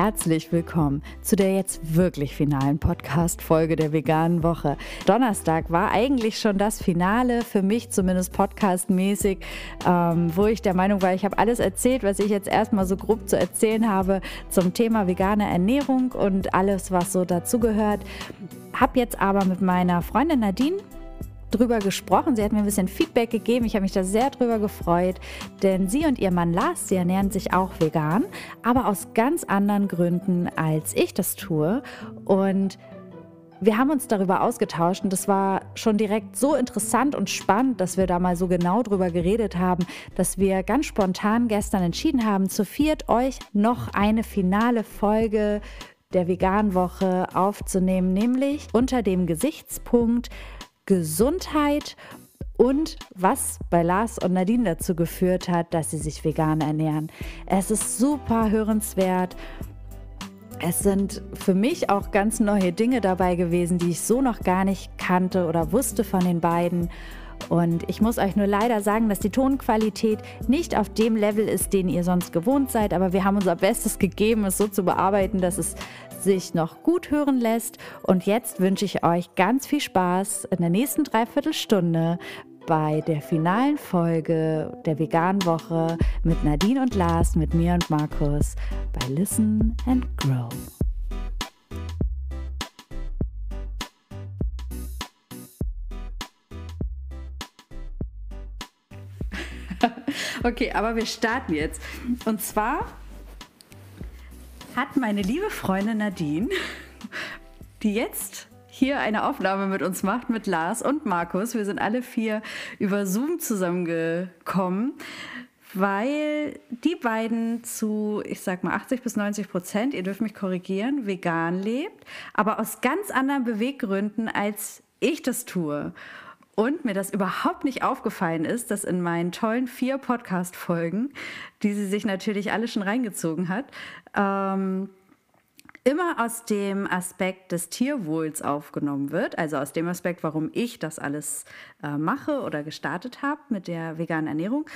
Herzlich willkommen zu der jetzt wirklich finalen Podcast-Folge der veganen Woche. Donnerstag war eigentlich schon das Finale, für mich zumindest podcastmäßig, ähm, wo ich der Meinung war, ich habe alles erzählt, was ich jetzt erstmal so grob zu erzählen habe zum Thema vegane Ernährung und alles, was so dazugehört. Habe jetzt aber mit meiner Freundin Nadine drüber gesprochen. Sie hat mir ein bisschen Feedback gegeben. Ich habe mich da sehr drüber gefreut, denn sie und ihr Mann Lars, sie ernähren sich auch vegan, aber aus ganz anderen Gründen, als ich das tue. Und wir haben uns darüber ausgetauscht und das war schon direkt so interessant und spannend, dass wir da mal so genau drüber geredet haben, dass wir ganz spontan gestern entschieden haben, zu viert euch noch eine finale Folge der Veganwoche aufzunehmen, nämlich unter dem Gesichtspunkt, Gesundheit und was bei Lars und Nadine dazu geführt hat, dass sie sich vegan ernähren. Es ist super hörenswert. Es sind für mich auch ganz neue Dinge dabei gewesen, die ich so noch gar nicht kannte oder wusste von den beiden. Und ich muss euch nur leider sagen, dass die Tonqualität nicht auf dem Level ist, den ihr sonst gewohnt seid. Aber wir haben unser Bestes gegeben, es so zu bearbeiten, dass es sich noch gut hören lässt. Und jetzt wünsche ich euch ganz viel Spaß in der nächsten Dreiviertelstunde bei der finalen Folge der Vegan Woche mit Nadine und Lars, mit mir und Markus bei Listen and Grow. Okay, aber wir starten jetzt. Und zwar hat meine liebe Freundin Nadine, die jetzt hier eine Aufnahme mit uns macht, mit Lars und Markus. Wir sind alle vier über Zoom zusammengekommen, weil die beiden zu, ich sag mal, 80 bis 90 Prozent, ihr dürft mich korrigieren, vegan lebt, aber aus ganz anderen Beweggründen, als ich das tue. Und mir das überhaupt nicht aufgefallen ist, dass in meinen tollen vier Podcast-Folgen, die sie sich natürlich alle schon reingezogen hat, ähm, immer aus dem Aspekt des Tierwohls aufgenommen wird, also aus dem Aspekt, warum ich das alles äh, mache oder gestartet habe mit der veganen Ernährung.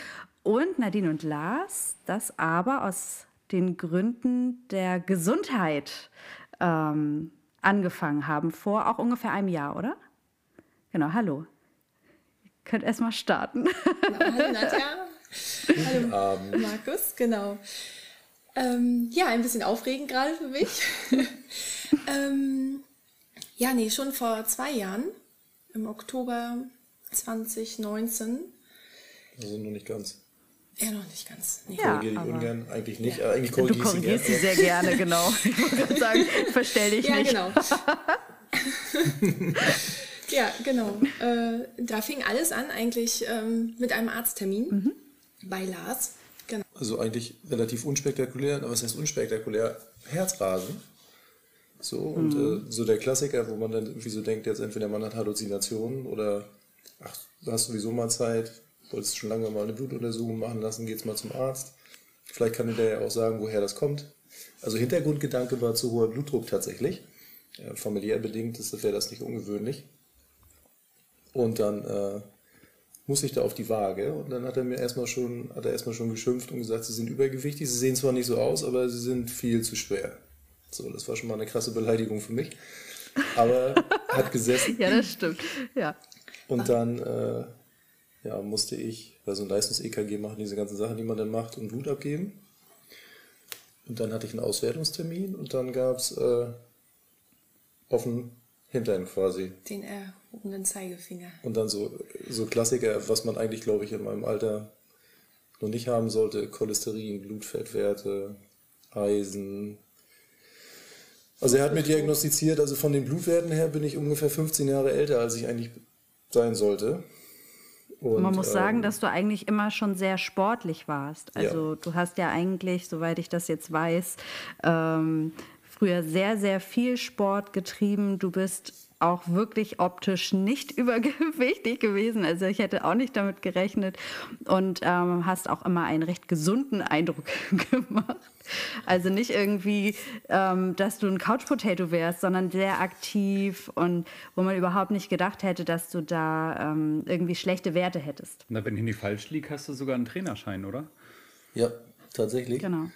Und Nadine und Lars das aber aus den Gründen der Gesundheit ähm, angefangen haben, vor auch ungefähr einem Jahr, oder? Genau, hallo könnt erstmal starten. hallo Nadja. Hallo Abend. Markus, genau. Ähm, ja, ein bisschen aufregend gerade für mich. ähm, ja, nee, schon vor zwei Jahren, im Oktober 2019. Also noch nicht ganz. Ja, noch nicht ganz. Nee. Ja, korrigiere dich ungern, eigentlich nicht. Ja. Eigentlich korrigiere du korrigierst sie, sie sehr gerne, genau. Ich wollte gerade sagen, verstell dich ja, nicht. Ja, genau. Ja, genau. Äh, da fing alles an eigentlich ähm, mit einem Arzttermin mhm. bei Lars. Genau. Also eigentlich relativ unspektakulär, aber was heißt unspektakulär? Herzrasen. So, und mhm. äh, so der Klassiker, wo man dann irgendwie so denkt, jetzt entweder man hat Halluzinationen oder ach, du hast sowieso mal Zeit, wolltest schon lange mal eine Blutuntersuchung machen lassen, geht's mal zum Arzt. Vielleicht kann der ja auch sagen, woher das kommt. Also Hintergrundgedanke war zu hoher Blutdruck tatsächlich. Ja, familiär bedingt ist, wäre das nicht ungewöhnlich. Und dann äh, muss ich da auf die Waage und dann hat er mir erstmal schon, hat er erstmal schon geschimpft und gesagt, sie sind übergewichtig, sie sehen zwar nicht so aus, aber sie sind viel zu schwer. So, das war schon mal eine krasse Beleidigung für mich. Aber hat gesessen. ja, das stimmt. Ja. Und dann äh, ja, musste ich bei so einem Leistungs-EKG machen, diese ganzen Sachen, die man dann macht, und Blut abgeben. Und dann hatte ich einen Auswertungstermin und dann gab es äh, offen Hintern quasi. Den erhobenen Zeigefinger. Und dann so, so Klassiker, was man eigentlich, glaube ich, in meinem Alter noch nicht haben sollte. Cholesterin, Blutfettwerte, Eisen. Also er hat mir diagnostiziert, also von den Blutwerten her bin ich ungefähr 15 Jahre älter, als ich eigentlich sein sollte. Und, Man muss ähm, sagen, dass du eigentlich immer schon sehr sportlich warst. Also ja. du hast ja eigentlich, soweit ich das jetzt weiß, ähm, früher sehr, sehr viel Sport getrieben. Du bist auch wirklich optisch nicht übergewichtig gewesen. Also ich hätte auch nicht damit gerechnet und ähm, hast auch immer einen recht gesunden Eindruck gemacht. Also nicht irgendwie, ähm, dass du ein Couch Potato wärst, sondern sehr aktiv und wo man überhaupt nicht gedacht hätte, dass du da ähm, irgendwie schlechte Werte hättest. Na, wenn ich nicht falsch liege, hast du sogar einen Trainerschein, oder? Ja, tatsächlich. Genau.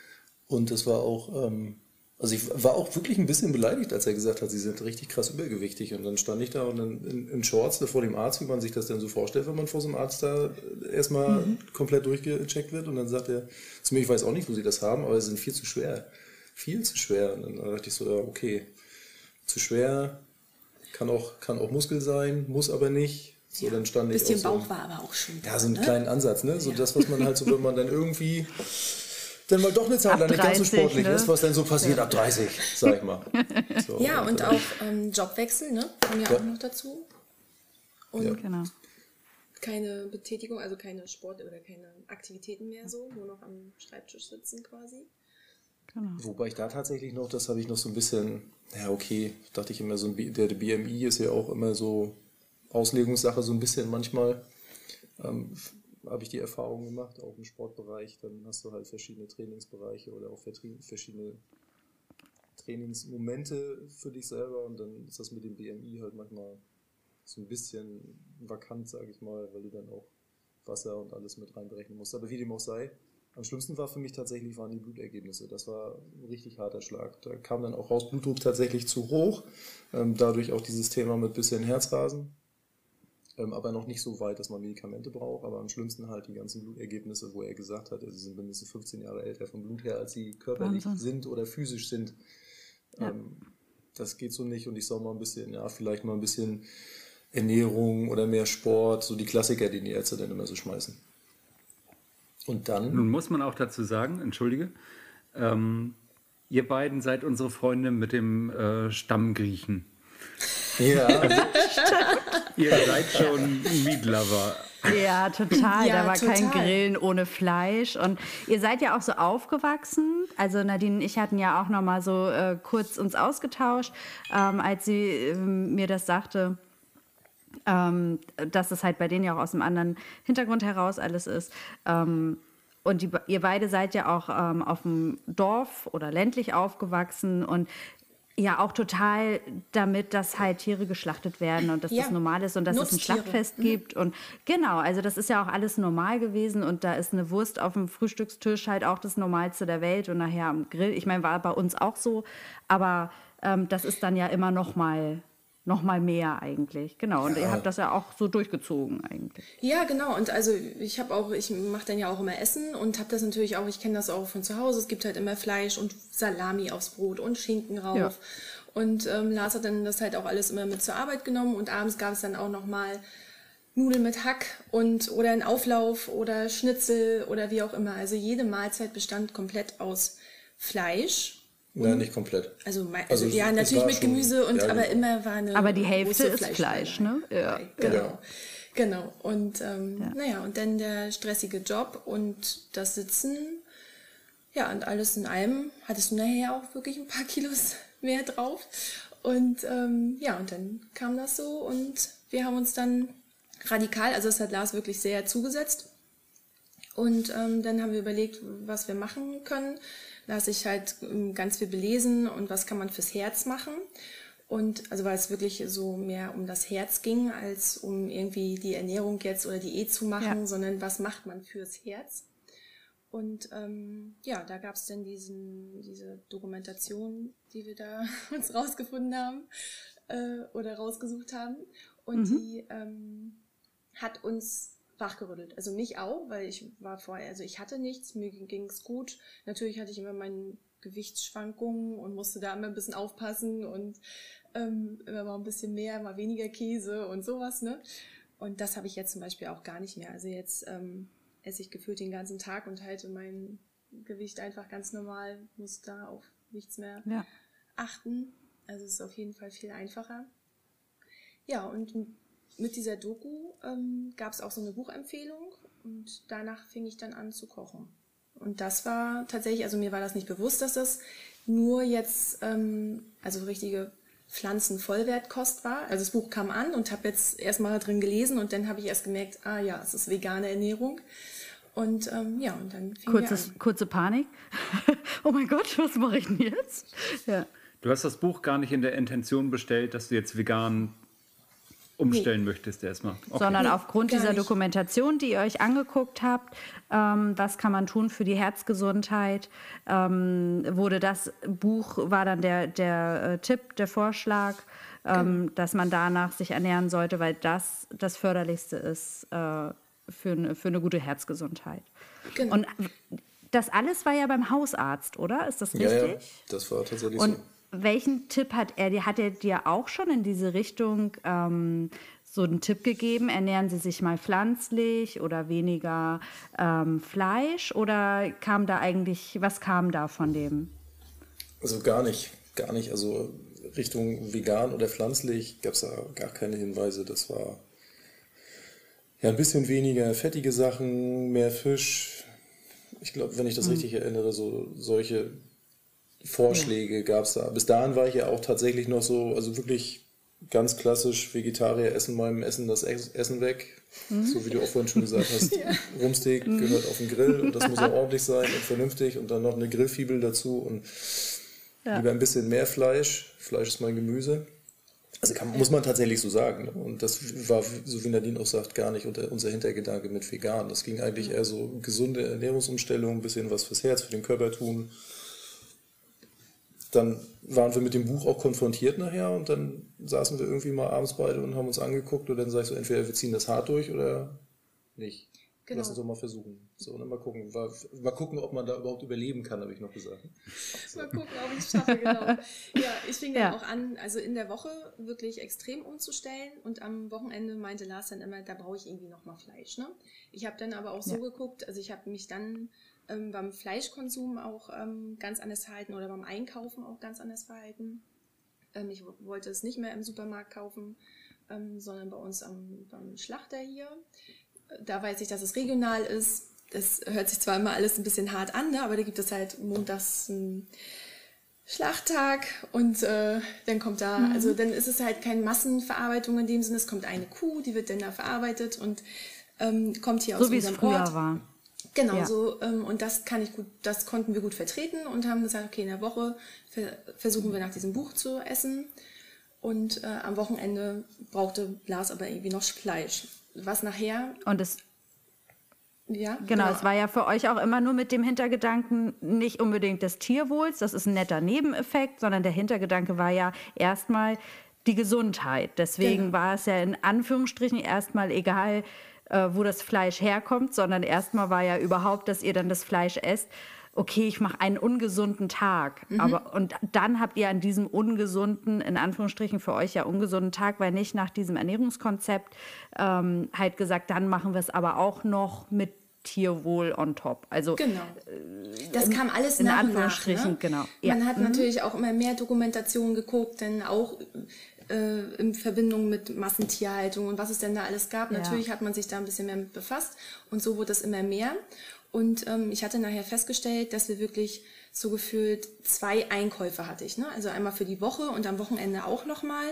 Und es war auch ähm, Also ich war auch wirklich ein bisschen beleidigt, als er gesagt hat, sie sind richtig krass übergewichtig. Und dann stand ich da und dann in, in Shorts vor dem Arzt, wie man sich das denn so vorstellt, wenn man vor so einem Arzt da erstmal mhm. komplett durchgecheckt wird. Und dann sagt er zu mir, ich weiß auch nicht, wo sie das haben, aber sie sind viel zu schwer. Viel zu schwer. Und dann dachte ich so, ja, okay, zu schwer, kann auch, kann auch Muskel sein, muss aber nicht. So, ja, dann stand ich bisschen so, Bauch war aber auch schon. Ja, so einen ne? kleinen Ansatz, ne? So ja. das, was man halt so, wenn man dann irgendwie dann mal doch eine Zeit lang nicht ganz so sportlich ne? ist, was dann so passiert ja. ab 30, sag ich mal. So, ja, und auch ähm, Jobwechsel, ne? Kommen ja, ja, auch noch dazu. Und ja. genau. keine Betätigung, also keine Sport- oder keine Aktivitäten mehr so, nur noch am Schreibtisch sitzen quasi. Genau. Wobei ich da tatsächlich noch, das habe ich noch so ein bisschen, ja okay, dachte ich immer so, ein, der, der BMI ist ja auch immer so Auslegungssache so ein bisschen manchmal. Ähm, habe ich die Erfahrung gemacht, auch im Sportbereich, dann hast du halt verschiedene Trainingsbereiche oder auch verschiedene Trainingsmomente für dich selber und dann ist das mit dem BMI halt manchmal so ein bisschen vakant, sage ich mal, weil du dann auch Wasser und alles mit reinberechnen musst. Aber wie dem auch sei, am schlimmsten war für mich tatsächlich waren die Blutergebnisse. Das war ein richtig harter Schlag. Da kam dann auch raus, Blutdruck tatsächlich zu hoch. Ähm, dadurch auch dieses Thema mit bisschen Herzrasen ähm, aber noch nicht so weit, dass man Medikamente braucht. Aber am schlimmsten halt die ganzen Blutergebnisse, wo er gesagt hat, sie sind mindestens 15 Jahre älter vom Blut her, als sie körperlich Wahnsinn. sind oder physisch sind. Ja. Ähm, das geht so nicht und ich soll mal ein bisschen, ja, vielleicht mal ein bisschen Ernährung oder mehr Sport, so die Klassiker, die die Ärzte dann immer so schmeißen. Und dann. Nun muss man auch dazu sagen, entschuldige, ähm, ihr beiden seid unsere Freunde mit dem äh, Stammgriechen. Ja. Ihr seid schon Meatlover. Ja, total. Ja, da war total. kein Grillen ohne Fleisch. Und ihr seid ja auch so aufgewachsen. Also Nadine und ich hatten ja auch noch mal so äh, kurz uns ausgetauscht, ähm, als sie äh, mir das sagte. Ähm, dass es halt bei denen ja auch aus einem anderen Hintergrund heraus alles ist. Ähm, und die, ihr beide seid ja auch ähm, auf dem Dorf oder ländlich aufgewachsen und ja, auch total damit, dass halt Tiere geschlachtet werden und dass ja. das normal ist und dass Nutztiere. es ein Schlachtfest mhm. gibt. Und genau, also das ist ja auch alles normal gewesen und da ist eine Wurst auf dem Frühstückstisch halt auch das Normalste der Welt und nachher am Grill. Ich meine, war bei uns auch so, aber ähm, das ist dann ja immer noch mal noch mal mehr eigentlich. Genau. Und ja. ihr habt das ja auch so durchgezogen eigentlich. Ja, genau. Und also ich habe auch, ich mache dann ja auch immer Essen und habe das natürlich auch, ich kenne das auch von zu Hause. Es gibt halt immer Fleisch und Salami aufs Brot und Schinken rauf. Ja. Und ähm, Lars hat dann das halt auch alles immer mit zur Arbeit genommen und abends gab es dann auch noch mal Nudeln mit Hack und oder ein Auflauf oder Schnitzel oder wie auch immer. Also jede Mahlzeit bestand komplett aus Fleisch Nein, nicht komplett. Also, also, also ja, natürlich mit Gemüse und ja, aber genau. immer war eine. Aber die Hälfte ist Fleisch, ne? Ja, genau. Genau. Und ähm, ja. naja, und dann der stressige Job und das Sitzen. Ja, und alles in allem hattest du nachher auch wirklich ein paar Kilos mehr drauf. Und ähm, ja, und dann kam das so und wir haben uns dann radikal, also es hat Lars wirklich sehr zugesetzt. Und ähm, dann haben wir überlegt, was wir machen können lasse ich halt ähm, ganz viel belesen und was kann man fürs Herz machen. Und also weil es wirklich so mehr um das Herz ging, als um irgendwie die Ernährung jetzt oder Diät zu machen, ja. sondern was macht man fürs Herz. Und ähm, ja, da gab es dann diesen, diese Dokumentation, die wir da uns rausgefunden haben äh, oder rausgesucht haben. Und mhm. die ähm, hat uns wachgerüttelt. Also mich auch, weil ich war vorher, also ich hatte nichts, mir ging es gut. Natürlich hatte ich immer meine Gewichtsschwankungen und musste da immer ein bisschen aufpassen und ähm, immer mal ein bisschen mehr, mal weniger Käse und sowas, ne? Und das habe ich jetzt zum Beispiel auch gar nicht mehr. Also jetzt ähm, esse ich gefühlt den ganzen Tag und halte mein Gewicht einfach ganz normal, muss da auf nichts mehr ja. achten. Also es ist auf jeden Fall viel einfacher. Ja, und mit dieser Doku ähm, gab es auch so eine Buchempfehlung und danach fing ich dann an zu kochen. Und das war tatsächlich, also mir war das nicht bewusst, dass das nur jetzt, ähm, also richtige Pflanzenvollwertkost war. Also das Buch kam an und habe jetzt erstmal drin gelesen und dann habe ich erst gemerkt, ah ja, es ist vegane Ernährung. Und ähm, ja, und dann fing Kurzes, an. Kurze Panik. oh mein Gott, was mache ich denn jetzt? Ja. Du hast das Buch gar nicht in der Intention bestellt, dass du jetzt vegan umstellen nee. möchtest erstmal. Okay. Sondern aufgrund dieser nicht. Dokumentation, die ihr euch angeguckt habt, ähm, was kann man tun für die Herzgesundheit, ähm, wurde das Buch, war dann der, der äh, Tipp, der Vorschlag, ähm, genau. dass man danach sich ernähren sollte, weil das das Förderlichste ist äh, für, eine, für eine gute Herzgesundheit. Genau. Und das alles war ja beim Hausarzt, oder? Ist das richtig? Ja, ja. das war tatsächlich Und so welchen Tipp hat er? Hat er dir auch schon in diese Richtung ähm, so einen Tipp gegeben? Ernähren Sie sich mal pflanzlich oder weniger ähm, Fleisch? Oder kam da eigentlich, was kam da von dem? Also gar nicht, gar nicht. Also Richtung vegan oder pflanzlich gab es da gar keine Hinweise. Das war ja ein bisschen weniger fettige Sachen, mehr Fisch. Ich glaube, wenn ich das mhm. richtig erinnere, so solche Vorschläge gab es da. Bis dahin war ich ja auch tatsächlich noch so, also wirklich ganz klassisch Vegetarier essen beim Essen das Essen weg. Mhm. So wie du auch vorhin schon gesagt hast, ja. Rumsteak mhm. gehört auf den Grill und das muss auch ordentlich sein und vernünftig und dann noch eine Grillfibel dazu und ja. lieber ein bisschen mehr Fleisch. Fleisch ist mein Gemüse. Also kann, muss man tatsächlich so sagen. Ne? Und das war, so wie Nadine auch sagt, gar nicht unser Hintergedanke mit vegan. Das ging eigentlich eher so gesunde Ernährungsumstellung, ein bisschen was fürs Herz, für den Körper tun dann waren wir mit dem Buch auch konfrontiert nachher und dann saßen wir irgendwie mal abends beide und haben uns angeguckt und dann sagst du, entweder wir ziehen das hart durch oder nicht. Genau. Lass uns doch mal versuchen. So, ne, mal gucken. Mal, mal gucken, ob man da überhaupt überleben kann, habe ich noch gesagt. So. Mal gucken, ob ich es schaffe, genau. Ja, ich fing ja. dann auch an, also in der Woche wirklich extrem umzustellen und am Wochenende meinte Lars dann immer, da brauche ich irgendwie nochmal Fleisch. Ne? Ich habe dann aber auch so ja. geguckt, also ich habe mich dann ähm, beim Fleischkonsum auch ähm, ganz anders verhalten oder beim Einkaufen auch ganz anders verhalten. Ähm, ich wollte es nicht mehr im Supermarkt kaufen, ähm, sondern bei uns am, beim Schlachter hier. Da weiß ich, dass es regional ist. Das hört sich zwar immer alles ein bisschen hart an, ne? aber da gibt es halt montags einen Schlachttag und äh, dann kommt da, mhm. also dann ist es halt keine Massenverarbeitung in dem Sinne, es kommt eine Kuh, die wird dann da verarbeitet und ähm, kommt hier so aus unserem Ort. So wie es früher war. Genau, ja. so ähm, und das kann ich gut, das konnten wir gut vertreten und haben gesagt, okay, in der Woche versuchen wir nach diesem Buch zu essen und äh, am Wochenende brauchte Lars aber irgendwie noch Fleisch, was nachher und es ja, genau, genau, es war ja für euch auch immer nur mit dem Hintergedanken nicht unbedingt des Tierwohls, das ist ein netter Nebeneffekt, sondern der Hintergedanke war ja erstmal die Gesundheit. Deswegen genau. war es ja in Anführungsstrichen erstmal egal, äh, wo das Fleisch herkommt, sondern erstmal war ja überhaupt, dass ihr dann das Fleisch esst. Okay, ich mache einen ungesunden Tag. Mhm. Aber, und dann habt ihr an diesem ungesunden, in Anführungsstrichen für euch ja ungesunden Tag, weil nicht nach diesem Ernährungskonzept ähm, halt gesagt, dann machen wir es aber auch noch mit Tierwohl on top. Also genau. Äh, das kam alles in nach Anführungsstrichen, nach, ne? genau. Man hat mhm. natürlich auch immer mehr Dokumentationen geguckt, denn auch äh, in Verbindung mit Massentierhaltung und was es denn da alles gab. Ja. Natürlich hat man sich da ein bisschen mehr mit befasst und so wurde es immer mehr. Und ähm, ich hatte nachher festgestellt, dass wir wirklich so gefühlt zwei Einkäufe hatte ich. Ne? Also einmal für die Woche und am Wochenende auch nochmal.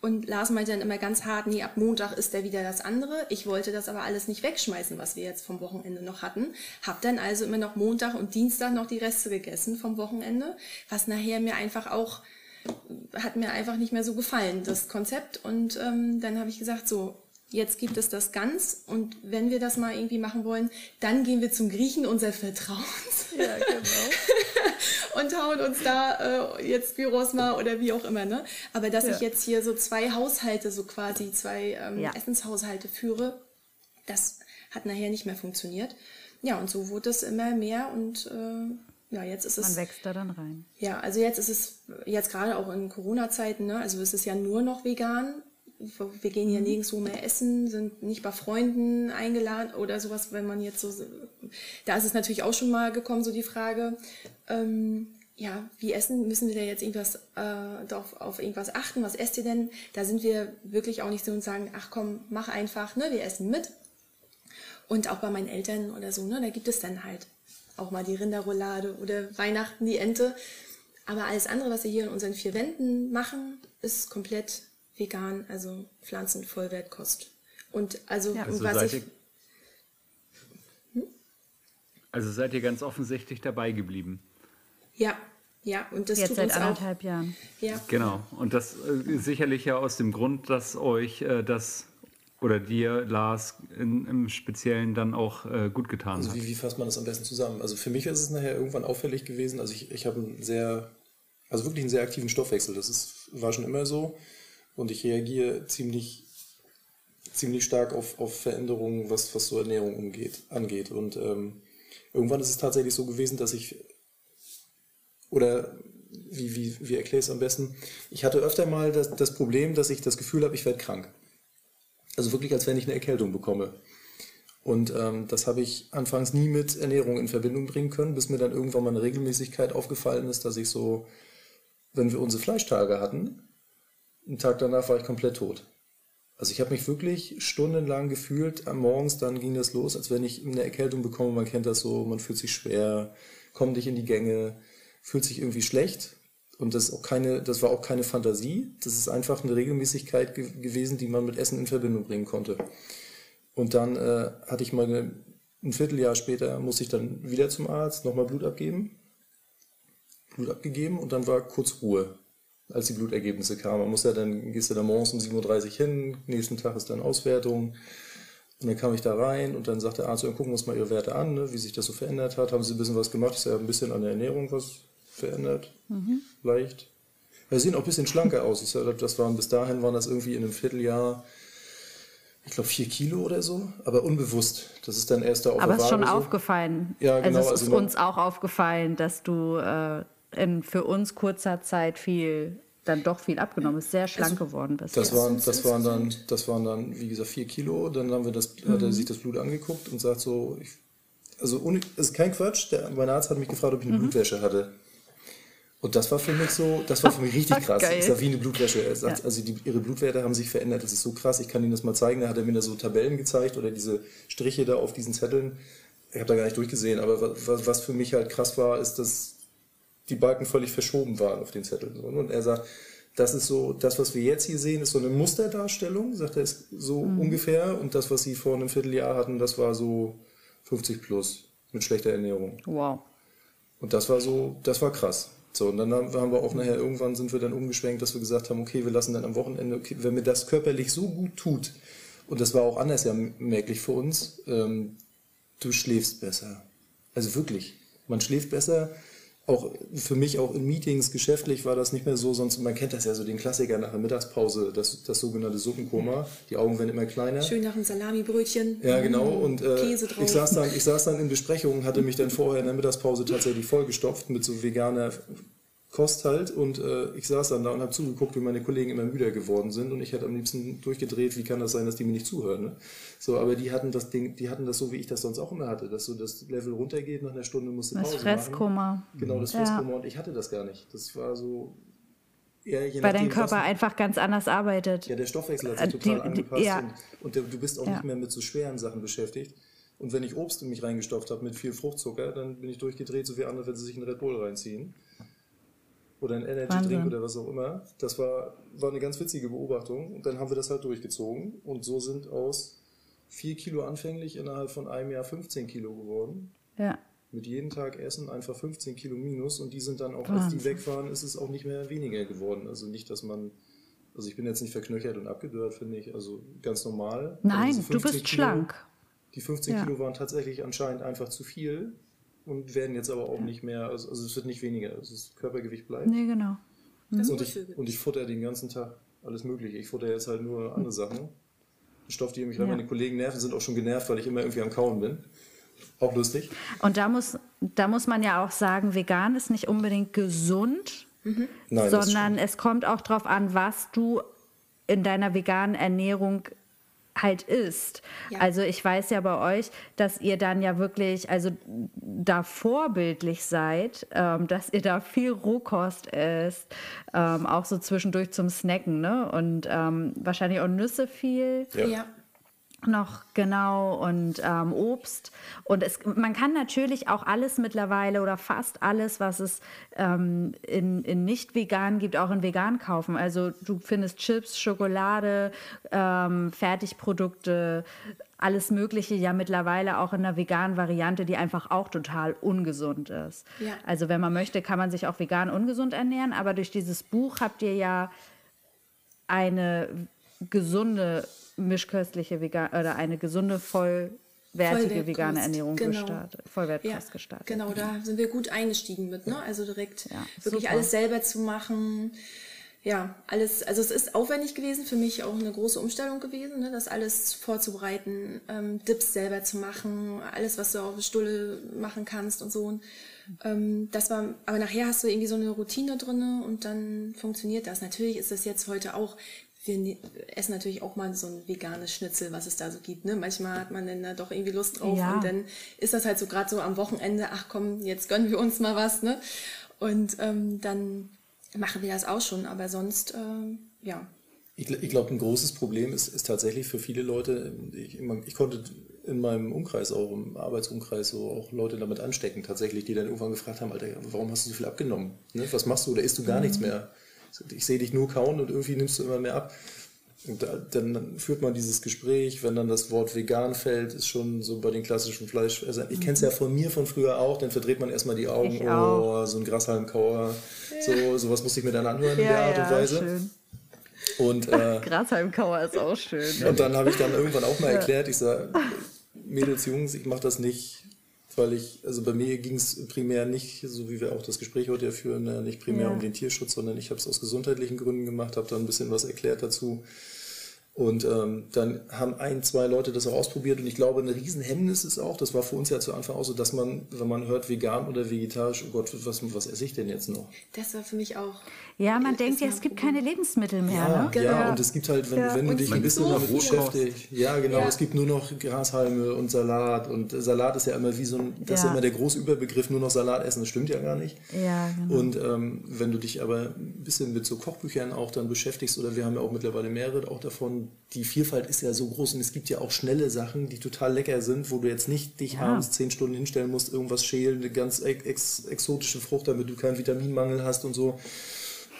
Und Lars meinte dann immer ganz hart, nee, ab Montag ist der wieder das andere. Ich wollte das aber alles nicht wegschmeißen, was wir jetzt vom Wochenende noch hatten. Hab dann also immer noch Montag und Dienstag noch die Reste gegessen vom Wochenende, was nachher mir einfach auch hat mir einfach nicht mehr so gefallen, das Konzept. Und ähm, dann habe ich gesagt, so, jetzt gibt es das ganz und wenn wir das mal irgendwie machen wollen, dann gehen wir zum Griechen unser Vertrauens. Ja, genau. und hauen uns da äh, jetzt Gyros mal oder wie auch immer. Ne? Aber dass ja. ich jetzt hier so zwei Haushalte, so quasi zwei ähm, ja. Essenshaushalte führe, das hat nachher nicht mehr funktioniert. Ja, und so wurde es immer mehr und äh, ja, jetzt ist es. Man wächst da dann rein. Ja, also jetzt ist es, jetzt gerade auch in Corona-Zeiten, ne, also es ist ja nur noch vegan. Wir gehen hier mhm. nirgendwo mehr essen, sind nicht bei Freunden eingeladen oder sowas, wenn man jetzt so, da ist es natürlich auch schon mal gekommen, so die Frage, ähm, ja, wie essen, müssen wir da jetzt irgendwas, äh, auf, auf irgendwas achten, was esst ihr denn? Da sind wir wirklich auch nicht so und sagen, ach komm, mach einfach, ne, wir essen mit. Und auch bei meinen Eltern oder so, ne, da gibt es dann halt auch mal die Rinderroulade oder Weihnachten die Ente. Aber alles andere, was wir hier in unseren vier Wänden machen, ist komplett vegan, also Pflanzenvollwertkost. Und also, ja. also was ich. Hm? Also seid ihr ganz offensichtlich dabei geblieben. Ja, Ja, und das Jetzt tut seit uns anderthalb auch, Jahren. Ja. Genau. Und das äh, sicherlich ja aus dem Grund, dass euch äh, das oder dir, Lars, in, im Speziellen dann auch äh, gut getan Also hat. wie, wie fasst man das am besten zusammen? Also für mich ist es nachher irgendwann auffällig gewesen. Also ich, ich habe einen sehr, also wirklich einen sehr aktiven Stoffwechsel. Das ist, war schon immer so. Und ich reagiere ziemlich, ziemlich stark auf, auf Veränderungen, was, was so Ernährung umgeht, angeht. Und ähm, irgendwann ist es tatsächlich so gewesen, dass ich, oder wie, wie, wie erkläre ich es am besten? Ich hatte öfter mal das, das Problem, dass ich das Gefühl habe, ich werde krank. Also wirklich, als wenn ich eine Erkältung bekomme. Und ähm, das habe ich anfangs nie mit Ernährung in Verbindung bringen können, bis mir dann irgendwann mal eine Regelmäßigkeit aufgefallen ist, dass ich so, wenn wir unsere Fleischtage hatten, einen Tag danach war ich komplett tot. Also ich habe mich wirklich stundenlang gefühlt, am Morgens dann ging das los, als wenn ich eine Erkältung bekomme. Man kennt das so, man fühlt sich schwer, kommt nicht in die Gänge, fühlt sich irgendwie schlecht. Und das, ist auch keine, das war auch keine Fantasie. Das ist einfach eine Regelmäßigkeit ge gewesen, die man mit Essen in Verbindung bringen konnte. Und dann äh, hatte ich meine, ein Vierteljahr später musste ich dann wieder zum Arzt, nochmal Blut abgeben. Blut abgegeben und dann war kurz Ruhe, als die Blutergebnisse kamen. Man muss ja dann, gehst du da morgens um 7.30 Uhr hin, nächsten Tag ist dann Auswertung. Und dann kam ich da rein und dann sagt der Arzt, ja, gucken wir uns mal Ihre Werte an, ne, wie sich das so verändert hat. Haben Sie ein bisschen was gemacht? Ich sage, ein bisschen an der Ernährung was verändert. Mhm. Leicht. Wir sehen auch ein bisschen schlanker aus. Ich sage, das waren, bis dahin waren das irgendwie in einem Vierteljahr, ich glaube, vier Kilo oder so, aber unbewusst. Das ist dann erst da auf Aber es ist schon so. aufgefallen. Ja, genau, Also es also ist man- uns auch aufgefallen, dass du äh, in für uns kurzer Zeit viel, dann doch viel abgenommen bist, sehr schlank geworden bist. Das waren, das waren dann, das waren dann, wie gesagt, vier Kilo. Dann haben wir das, hat er sich das Blut angeguckt und sagt so, ich, also ohne, ist kein Quatsch. Der, mein Arzt hat mich gefragt, ob ich eine Blutwäsche hatte. Und das war für mich so, das war für mich richtig krass. Geil. Ich sag, wie eine Blutwäsche. Sagt, Ja. Also die, ihre Blutwerte haben sich verändert. Das ist so krass. Ich kann Ihnen das mal zeigen. Da hat er mir da so Tabellen gezeigt oder diese Striche da auf diesen Zetteln. Ich habe da gar nicht durchgesehen. Aber was, was für mich halt krass war, ist, dass die Balken völlig verschoben waren auf den Zetteln. Ne? Und er sagt, das ist so, das, was wir jetzt hier sehen, ist so eine Musterdarstellung, sagt er, ist so ungefähr. Und das, was sie vor einem Vierteljahr hatten, das war so 50 plus mit schlechter Ernährung. wow. Und das war so, das war krass. So, und dann haben wir auch nachher, irgendwann sind wir dann umgeschwenkt, dass wir gesagt haben, okay, wir lassen dann am Wochenende, okay, wenn mir das körperlich so gut tut, und das war auch anders ja merklich für uns, ähm, du schläfst besser. Also wirklich, man schläft besser. Auch für mich auch in Meetings, geschäftlich war das nicht mehr so, sonst, man kennt das ja so, den Klassiker nach der Mittagspause, das, das sogenannte Suppenkoma. Die Augen werden immer kleiner. Schön nach dem Salamibrötchen. Ja, genau. Und äh, Käse drauf. ich, saß dann, ich saß dann in Besprechungen, hatte mich dann vorher in der Mittagspause tatsächlich vollgestopft mit so veganer Kost halt. Und äh, ich saß dann da und habe zugeguckt, wie meine Kollegen immer müder geworden sind. Und ich hätte am liebsten durchgedreht, wie kann das sein, dass die mir nicht zuhören. Ne? So, aber die hatten das Ding, die hatten das so, wie ich das sonst auch immer hatte, dass so das Level runtergeht, nach einer Stunde musste Das Pause Fresskoma. machen. Genau, das Ja. Fresskoma. Und ich hatte das gar nicht. Das war so... Ja, je Weil dein nachdem, Körper einfach ganz anders arbeitet. ja, der Stoffwechsel hat sich Äh, total die- die- angepasst ja. und, und du bist auch Ja. nicht mehr mit so schweren Sachen beschäftigt. Und wenn ich Obst in mich reingestopft habe mit viel Fruchtzucker, dann bin ich durchgedreht, so wie andere, wenn sie sich einen Red Bull reinziehen. Oder einen Energy Drink Wahnsinn. oder was auch immer. Das war, war eine ganz witzige Beobachtung. Und dann haben wir das halt durchgezogen. Und so sind aus 4 Kilo anfänglich innerhalb von einem Jahr 15 Kilo geworden. Ja. Mit jedem Tag Essen einfach 15 Kilo minus. Und die sind dann auch, als die Wahnsinn. weg waren, ist es auch nicht mehr weniger geworden. Also nicht, dass man also ich bin jetzt nicht verknöchert und abgedörrt, finde ich. Also ganz normal. Aber Nein, du 15 bist Kilo, schlank. Die 15 Ja. Kilo waren tatsächlich anscheinend einfach zu viel und werden jetzt aber auch nicht mehr, also, also es wird nicht weniger. Also das Körpergewicht bleibt. Nee, genau. Das Und, ich, und ich futter den ganzen Tag alles Mögliche. Ich futter jetzt halt nur andere Sachen. Stoff, die mich Ja. meine Kollegen nerven, sind auch schon genervt, weil ich immer irgendwie am Kauen bin. Auch lustig. Und da muss, da muss man ja auch sagen, vegan ist nicht unbedingt gesund, Nein, das sondern es kommt auch darauf an, was du in deiner veganen Ernährung halt isst. Ja. Also ich weiß ja bei euch, dass ihr dann ja wirklich, also da vorbildlich seid, ähm, dass ihr da viel Rohkost esst, ähm, auch so zwischendurch zum Snacken, ne? Und ähm, wahrscheinlich auch Nüsse viel Ja. Ja. Noch genau und ähm, Obst und es, man kann natürlich auch alles mittlerweile oder fast alles, was es ähm, in, in nicht vegan gibt, auch in vegan kaufen. Also du findest Chips, Schokolade, ähm, Fertigprodukte, alles Mögliche ja mittlerweile auch in einer veganen Variante, die einfach auch total ungesund ist. Ja. Also wenn man möchte, kann man sich auch vegan ungesund ernähren, aber durch dieses Buch habt ihr ja eine gesunde mischköstliche vegan oder eine gesunde vollwertige vegane Ernährung genau. gestartet, Vollwertkost ja, gestartet. Genau, da sind wir gut eingestiegen mit, ne? Also direkt ja, wirklich super. alles selber zu machen ja, alles, also es ist aufwendig gewesen, für mich auch eine große Umstellung gewesen, ne, das alles vorzubereiten, ähm, Dips selber zu machen, alles, was du auf der Stulle machen kannst und so. Und, ähm, das war, aber nachher hast du irgendwie so eine Routine drinne und dann funktioniert das. Natürlich ist das jetzt heute auch, wir ne, essen natürlich auch mal so ein veganes Schnitzel, was es da so gibt. Ne? Manchmal hat man dann da doch irgendwie Lust drauf ja. und dann ist das halt so gerade so am Wochenende, ach komm, jetzt gönnen wir uns mal was. Ne? Und ähm, dann machen wir das auch schon, aber sonst, äh, ja. Ich, ich glaube, ein großes Problem ist, ist tatsächlich für viele Leute, ich, ich konnte in meinem Umkreis, auch im Arbeitsumkreis, so auch Leute damit anstecken, tatsächlich, die dann irgendwann gefragt haben, Alter, warum hast du so viel abgenommen? Ne? Was machst du oder isst du gar mhm. nichts mehr? Ich sehe dich nur kauen und irgendwie nimmst du immer mehr ab. Und da, dann führt man dieses Gespräch, wenn dann das Wort vegan fällt, ist schon so bei den klassischen Fleisch. Also ich mhm. kenne es ja von mir von früher auch, dann verdreht man erstmal die Augen, oh, so ein Grashalmkauer. So, sowas musste ich mir dann anhören ja, in der Art und Weise. Schön. Und, äh, Grashalmkauer ist auch schön. Und dann habe ich dann irgendwann auch mal erklärt, ich sage, Mädels, Jungs, ich mache das nicht, weil ich, also bei mir ging es primär nicht, so wie wir auch das Gespräch heute führen, ne, nicht primär ja. um den Tierschutz, sondern ich habe es aus gesundheitlichen Gründen gemacht, habe da ein bisschen was erklärt dazu. Und ähm, dann haben ein, zwei Leute das auch ausprobiert und ich glaube, ein Riesenhemmnis ist auch, das war für uns ja zu Anfang auch so, dass man, wenn man hört vegan oder vegetarisch, oh Gott, was, was esse ich denn jetzt noch? Das war für mich auch ja, man denkt ja, es gibt keine Lebensmittel mehr. Ja, ne? genau. ja und es gibt halt, wenn, ja. wenn du dich ein bisschen so damit beschäftigst, ja genau, ja. es gibt nur noch Grashalme und Salat und Salat ist ja immer wie so ein, das ist immer der große Überbegriff, nur noch Salat essen, das stimmt ja gar nicht. Ja, genau. Und ähm, wenn du dich aber ein bisschen mit so Kochbüchern auch dann beschäftigst, oder wir haben ja auch mittlerweile mehrere auch davon, die Vielfalt ist ja so groß und es gibt ja auch schnelle Sachen, die total lecker sind, wo du jetzt nicht dich abends zehn Stunden hinstellen musst, irgendwas schälen, eine ganz ex exotische Frucht, damit du keinen Vitaminmangel hast und so.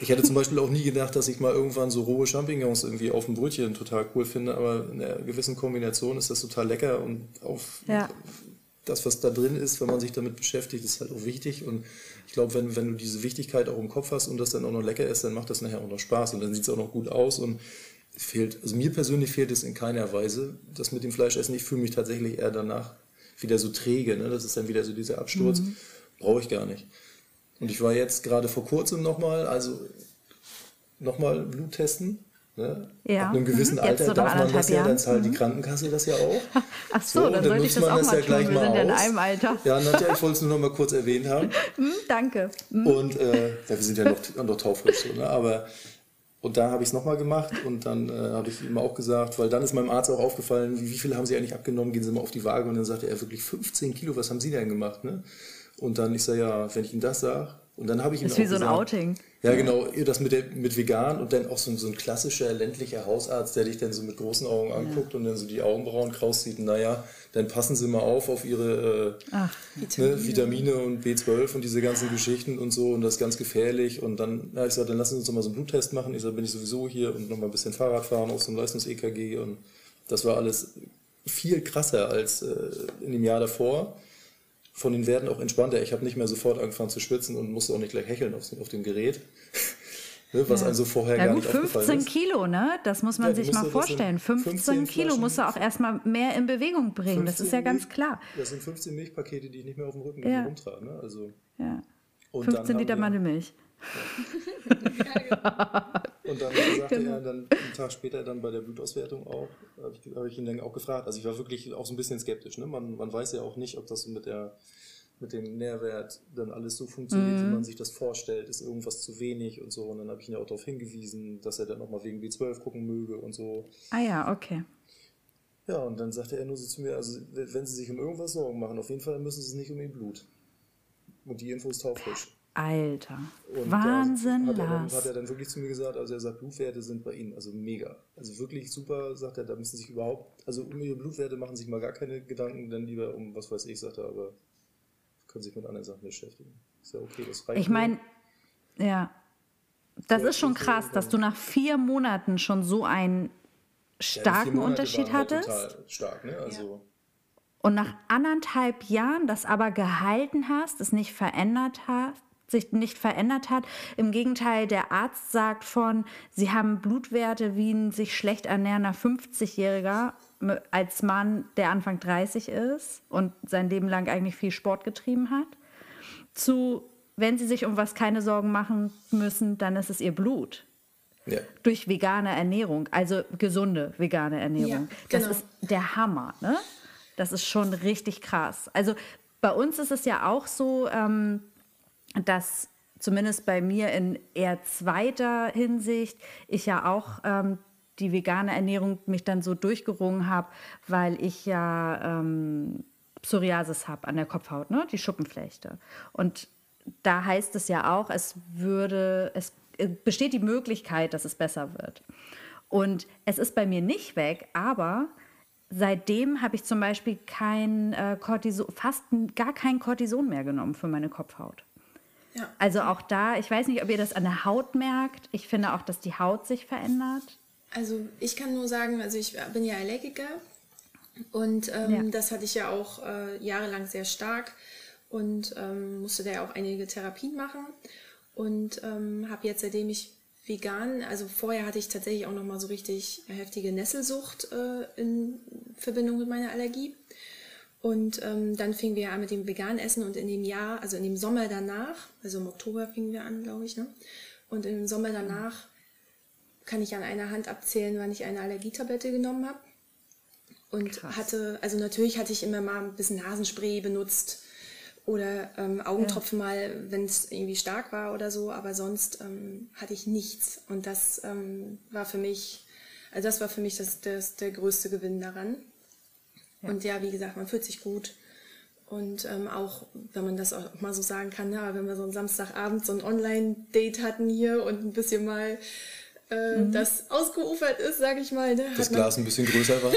Ich hätte zum Beispiel auch nie gedacht, dass ich mal irgendwann so rohe Champignons irgendwie auf dem Brötchen total cool finde, aber in einer gewissen Kombination ist das total lecker und auf ja. das, was da drin ist, wenn man sich damit beschäftigt, ist halt auch wichtig und ich glaube, wenn, wenn du diese Wichtigkeit auch im Kopf hast und das dann auch noch lecker ist, dann macht das nachher auch noch Spaß und dann sieht es auch noch gut aus und fehlt, also mir persönlich fehlt es in keiner Weise, das mit dem Fleischessen. Ich fühle mich tatsächlich eher danach wieder so träge, ne? das ist dann wieder so dieser Absturz, mhm. brauche ich gar nicht. Und ich war jetzt gerade vor kurzem nochmal, also nochmal Blut testen. Ne? Ja. Ab einem gewissen mhm. Alter so darf man das ja, dann zahlt mhm. die Krankenkasse das ja auch. Ach so, so dann, dann sollte ich das auch mal ja tun. Wir sind ja in einem Alter. Ja, Nadja, ich wollte es nur noch mal kurz erwähnt haben. Mhm, danke. Mhm. Und äh, ja, wir sind ja noch, noch taufrisch so, ne? aber und da habe ich es nochmal gemacht und dann äh, habe ich ihm auch gesagt, weil dann ist meinem Arzt auch aufgefallen, wie, wie viel haben Sie eigentlich abgenommen, gehen Sie mal auf die Waage und dann sagte er wirklich 15 Kilo, was haben Sie denn gemacht? Ne? Und dann ich sage, ja, wenn ich ihm das sage, und dann habe ich ihm Das ist wie so ein Outing. Ja, genau, das mit, der, mit vegan und dann auch so, so ein klassischer ländlicher Hausarzt, der dich dann so mit großen Augen anguckt ja. und dann so die Augenbrauen kraus sieht. Naja, dann passen Sie mal auf auf Ihre äh, Ach, Vitamine. Ne, Vitamine. und B12 und diese ganzen Geschichten und so und das ist ganz gefährlich. Und dann, ja, ich sage, dann lassen Sie uns doch mal so einen Bluttest machen. Ich sage, bin ich sowieso hier und nochmal ein bisschen Fahrrad fahren, auf so ein Leistungs-EKG und das war alles viel krasser als äh, in dem Jahr davor von den Werten auch entspannter. Ich habe nicht mehr sofort angefangen zu schwitzen und musste auch nicht gleich hecheln auf, auf dem Gerät. ne, was ja. also vorher ja, gar gut, nicht 15 Kilo, ne? Das muss man ja, sich mal vorstellen. 15, 15 Kilo musst du auch erstmal mehr in Bewegung bringen. Das ist ja ganz klar. Das sind 15 Milchpakete, die ich nicht mehr auf dem Rücken ja. rumtrage. Ne? Also, ja. 15 Liter Mandelmilch. und dann sagte genau. er dann einen Tag später dann bei der Blutauswertung auch, habe ich, hab ich ihn dann auch gefragt. Also ich war wirklich auch so ein bisschen skeptisch. Ne? Man, man weiß ja auch nicht, ob das so mit der mit dem Nährwert dann alles so funktioniert, mhm. wie man sich das vorstellt, ist irgendwas zu wenig und so. Und dann habe ich ihn ja auch darauf hingewiesen, dass er dann nochmal wegen B12 gucken möge und so. Ah ja, okay. Ja, und dann sagte er nur so zu mir, also wenn Sie sich um irgendwas Sorgen machen, auf jeden Fall müssen Sie es nicht um Ihr Blut. Und die Info ist taufrisch. Alter. Und Wahnsinn, hat er, dann, hat er dann wirklich zu mir gesagt, also er sagt, Blutwerte sind bei Ihnen, also mega. Also wirklich super, sagt er, da müssen sich überhaupt, also um Ihre Blutwerte machen sich mal gar keine Gedanken, dann lieber um, was weiß ich, sagt er, aber können sich mit anderen Sachen beschäftigen. Ist ja okay, das reicht. Ich meine, ja, das ja, ist schon krass, dass du nach vier Monaten schon so ein starken ja, Unterschied halt hattest. Total stark, ne? Also und nach anderthalb Jahren das aber gehalten hast, es nicht verändert hast, sich nicht verändert hat. Im Gegenteil, der Arzt sagt von, sie haben Blutwerte wie ein sich schlecht ernährender 50-Jähriger als Mann, der Anfang 30 ist und sein Leben lang eigentlich viel Sport getrieben hat, zu, wenn sie sich um was keine Sorgen machen müssen, dann ist es ihr Blut. Ja. Durch vegane Ernährung, also gesunde vegane Ernährung. Ja, genau. Das ist der Hammer, ne? Das ist schon richtig krass. Also bei uns ist es ja auch so, ähm, dass zumindest bei mir in eher zweiter Hinsicht ich ja auch ähm, die vegane Ernährung mich dann so durchgerungen habe, weil ich ja ähm, Psoriasis habe an der Kopfhaut, ne? die Schuppenflechte. Und da heißt es ja auch, es würde, es besteht die Möglichkeit, dass es besser wird. Und es ist bei mir nicht weg, aber seitdem habe ich zum Beispiel kein äh, Cortison, fast gar kein Cortison mehr genommen für meine Kopfhaut. Ja. Also auch da, ich weiß nicht, ob ihr das an der Haut merkt. Ich finde auch, dass die Haut sich verändert. Also ich kann nur sagen, also ich bin ja Allergiker und ähm, ja. das hatte ich ja auch äh, jahrelang sehr stark und ähm, musste da ja auch einige Therapien machen und ähm, habe jetzt, seitdem ich vegan, also vorher hatte ich tatsächlich auch noch mal so richtig heftige Nesselsucht äh, in Verbindung mit meiner Allergie. Und ähm, dann fingen wir an mit dem veganen Essen und in dem Jahr, also in dem Sommer danach, also im Oktober fingen wir an, glaube ich, ne? Und im Sommer danach kann ich an einer Hand abzählen, wann ich eine Allergietablette genommen habe. Und Krass. hatte, also natürlich hatte ich immer mal ein bisschen Nasenspray benutzt, oder ähm, Augentropfen ja. mal, wenn es irgendwie stark war oder so, aber sonst ähm, hatte ich nichts. Und das ähm, war für mich, also das war für mich das, das der größte Gewinn daran. Ja. Und ja, wie gesagt, man fühlt sich gut. Und ähm, auch, wenn man das auch mal so sagen kann, ja, wenn wir so einen Samstagabend so ein Online-Date hatten hier und ein bisschen mal äh, mhm. das ausgeufert ist, sag ich mal. Ne, das Glas ein bisschen größer war.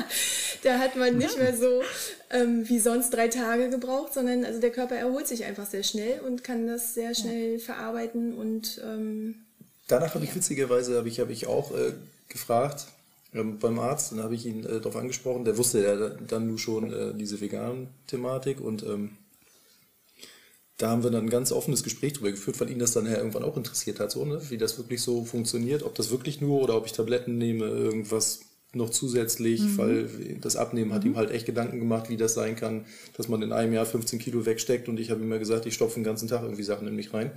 da hat man nicht mehr so ähm, wie sonst drei Tage gebraucht, sondern also der Körper erholt sich einfach sehr schnell und kann das sehr schnell ja. verarbeiten und ähm, Danach habe ich witzigerweise habe ich, hab ich auch äh, gefragt ähm, beim Arzt, dann habe ich ihn äh, darauf angesprochen, der wusste ja dann nur schon äh, diese veganen Thematik und ähm, da haben wir dann ein ganz offenes Gespräch darüber geführt, weil ihn das dann ja irgendwann auch interessiert hat, so, ne? wie das wirklich so funktioniert, ob das wirklich nur oder ob ich Tabletten nehme, irgendwas noch zusätzlich, mhm. weil das Abnehmen hat mhm. ihm halt echt Gedanken gemacht, wie das sein kann, dass man in einem Jahr 15 Kilo wegsteckt und ich habe ihm immer gesagt, ich stopfe den ganzen Tag irgendwie Sachen in mich rein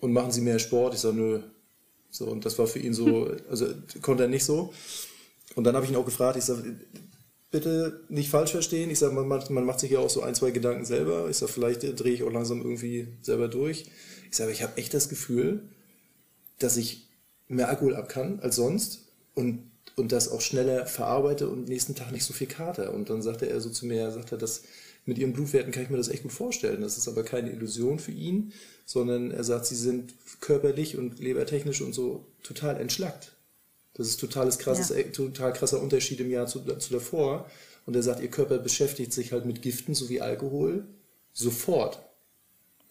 und machen Sie mehr Sport. Ich sage, nö. So, und das war für ihn so, also konnte er nicht so. Und dann habe ich ihn auch gefragt, ich sage, bitte nicht falsch verstehen. Ich sage, man, man macht sich ja auch so ein, zwei Gedanken selber. Ich sage, vielleicht drehe ich auch langsam irgendwie selber durch. Ich sage, ich habe echt das Gefühl, dass ich mehr Alkohol ab kann als sonst und und das auch schneller verarbeite und nächsten Tag nicht so viel Kater. Und dann sagte er so zu mir, er sagte, das mit ihren Blutwerten kann ich mir das echt gut vorstellen. Das ist aber keine Illusion für ihn, sondern er sagt, sie sind körperlich und lebertechnisch und so total entschlackt. Das ist totales krasses, ja. total krasser Unterschied im Jahr zu, zu davor. Und er sagt, ihr Körper beschäftigt sich halt mit Giften sowie Alkohol sofort.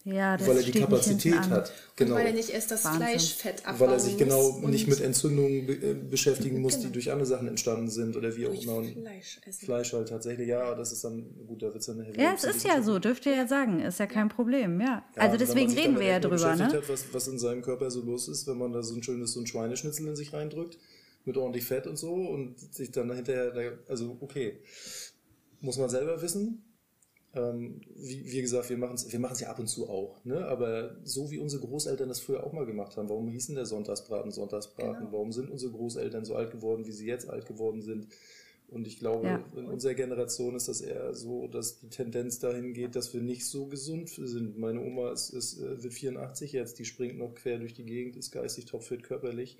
Ja, weil er die Kapazität hat. Genau. Und weil er nicht erst das Wahnsinn. Fleischfett abbauen Weil er sich genau nicht mit Entzündungen be äh, beschäftigen muss, genau. die durch andere Sachen entstanden sind oder wie auch immer. Fleisch essen. Fleisch halt tatsächlich, ja, das ist dann, gut, da wird es dann nachher Ja, es ist ja so, dürft ihr ja sagen, ist ja kein Problem, ja. ja also deswegen reden wir ja drüber, ne? Hat, was, was in seinem Körper so los ist, wenn man da so ein schönes so ein Schweineschnitzel in sich reindrückt, mit ordentlich Fett und so und sich dann hinterher, also okay, muss man selber wissen, ähm, wie, wie, gesagt, wir machen es wir machen's ja ab und zu auch. Ne? Aber so wie unsere Großeltern das früher auch mal gemacht haben, warum hießen der Sonntagsbraten Sonntagsbraten? Genau. Warum sind unsere Großeltern so alt geworden, wie sie jetzt alt geworden sind? Und ich glaube, ja. in unserer Generation ist das eher so, dass die Tendenz dahin geht, dass wir nicht so gesund sind. Meine Oma ist, ist, äh, wird 84 jetzt, die springt noch quer durch die Gegend, ist geistig topfit körperlich.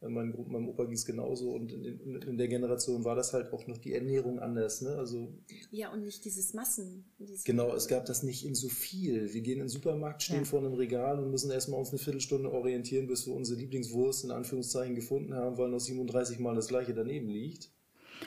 Mein, meinem Opa ging es genauso und in, in, in, der Generation war das halt auch noch die Ernährung anders. Ne? Also, ja, und nicht dieses Massen. Dieses genau, es gab das nicht in so viel. Wir gehen in den Supermarkt, stehen ja. vor einem Regal und müssen erstmal uns eine Viertelstunde orientieren, bis wir unsere Lieblingswurst in Anführungszeichen gefunden haben, weil noch 37 Mal das gleiche daneben liegt.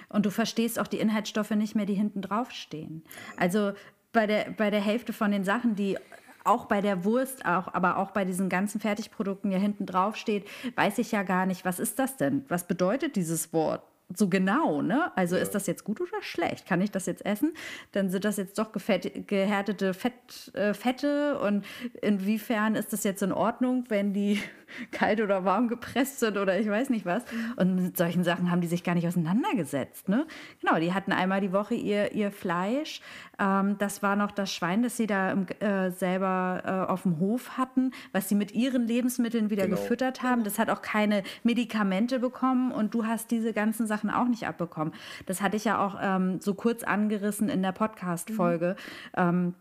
Und du verstehst auch die Inhaltsstoffe nicht mehr, die hinten drauf stehen. Also bei der, bei der Hälfte von den Sachen, die auch bei der Wurst, auch, aber auch bei diesen ganzen Fertigprodukten ja hinten drauf steht, weiß ich ja gar nicht, was ist das denn? Was bedeutet dieses Wort? so genau, ne? Also ja. ist das jetzt gut oder schlecht? Kann ich das jetzt essen? Dann sind das jetzt doch gehärtete Fett, äh, Fette und inwiefern ist das jetzt in Ordnung, wenn die kalt oder warm gepresst sind oder ich weiß nicht was. Und mit solchen Sachen haben die sich gar nicht auseinandergesetzt, ne? Genau, die hatten einmal die Woche ihr, ihr Fleisch. Ähm, das war noch das Schwein, das sie da äh, selber äh, auf dem Hof hatten, was sie mit ihren Lebensmitteln wieder genau. gefüttert haben. Das hat auch keine Medikamente bekommen und du hast diese ganzen Sachen Sachen auch nicht abbekommen. Das hatte ich ja auch ähm, so kurz angerissen in der Podcast-Folge. Mhm. Ähm,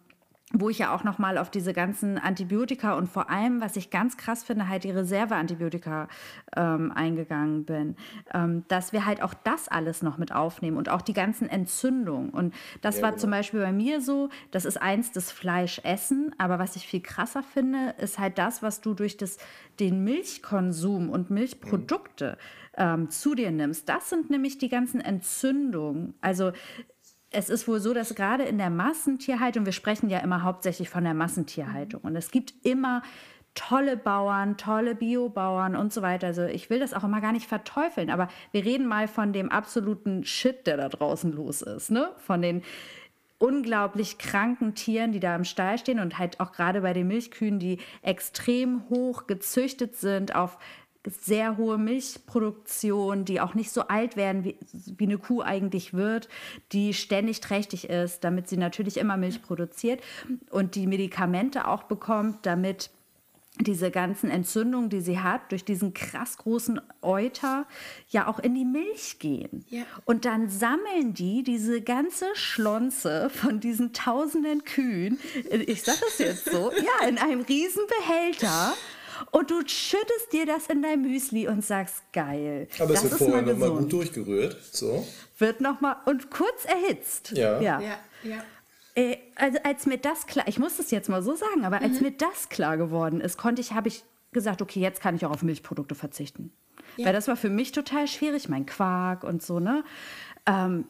wo ich ja auch noch mal auf diese ganzen Antibiotika und vor allem, was ich ganz krass finde, halt die Reserveantibiotika ähm, eingegangen bin, ähm, dass wir halt auch das alles noch mit aufnehmen und auch die ganzen Entzündungen. Und das ja, war genau. zum Beispiel bei mir so, das ist eins das Fleischessen, aber was ich viel krasser finde, ist halt das, was du durch das, den Milchkonsum und Milchprodukte mhm ähm, zu dir nimmst. Das sind nämlich die ganzen Entzündungen. Also es ist wohl so, dass gerade in der Massentierhaltung, wir sprechen ja immer hauptsächlich von der Massentierhaltung, und es gibt immer tolle Bauern, tolle Biobauern und so weiter. Also ich will das auch immer gar nicht verteufeln, aber wir reden mal von dem absoluten Shit, der da draußen los ist, ne? Von den unglaublich kranken Tieren, die da im Stall stehen und halt auch gerade bei den Milchkühen, die extrem hoch gezüchtet sind auf sehr hohe Milchproduktion, die auch nicht so alt werden, wie, wie eine Kuh eigentlich wird, die ständig trächtig ist, damit sie natürlich immer Milch produziert und die Medikamente auch bekommt, damit diese ganzen Entzündungen, die sie hat, durch diesen krass großen Euter ja auch in die Milch gehen. Ja. Und dann sammeln die diese ganze Schlonze von diesen tausenden Kühen, ich sage das jetzt so, ja, in einem riesen Behälter und du schüttest dir das in dein Müsli und sagst, geil. Aber es wird vorher nochmal gut durchgerührt. So. Wird nochmal und kurz erhitzt. Ja. Ja, ja. ja. Äh, also als mir das klar, ich muss das jetzt mal so sagen, aber als mhm. mir das klar geworden ist, konnte ich, habe ich gesagt, okay, jetzt kann ich auch auf Milchprodukte verzichten. Ja. Weil das war für mich total schwierig, mein Quark und so, ne? Ähm,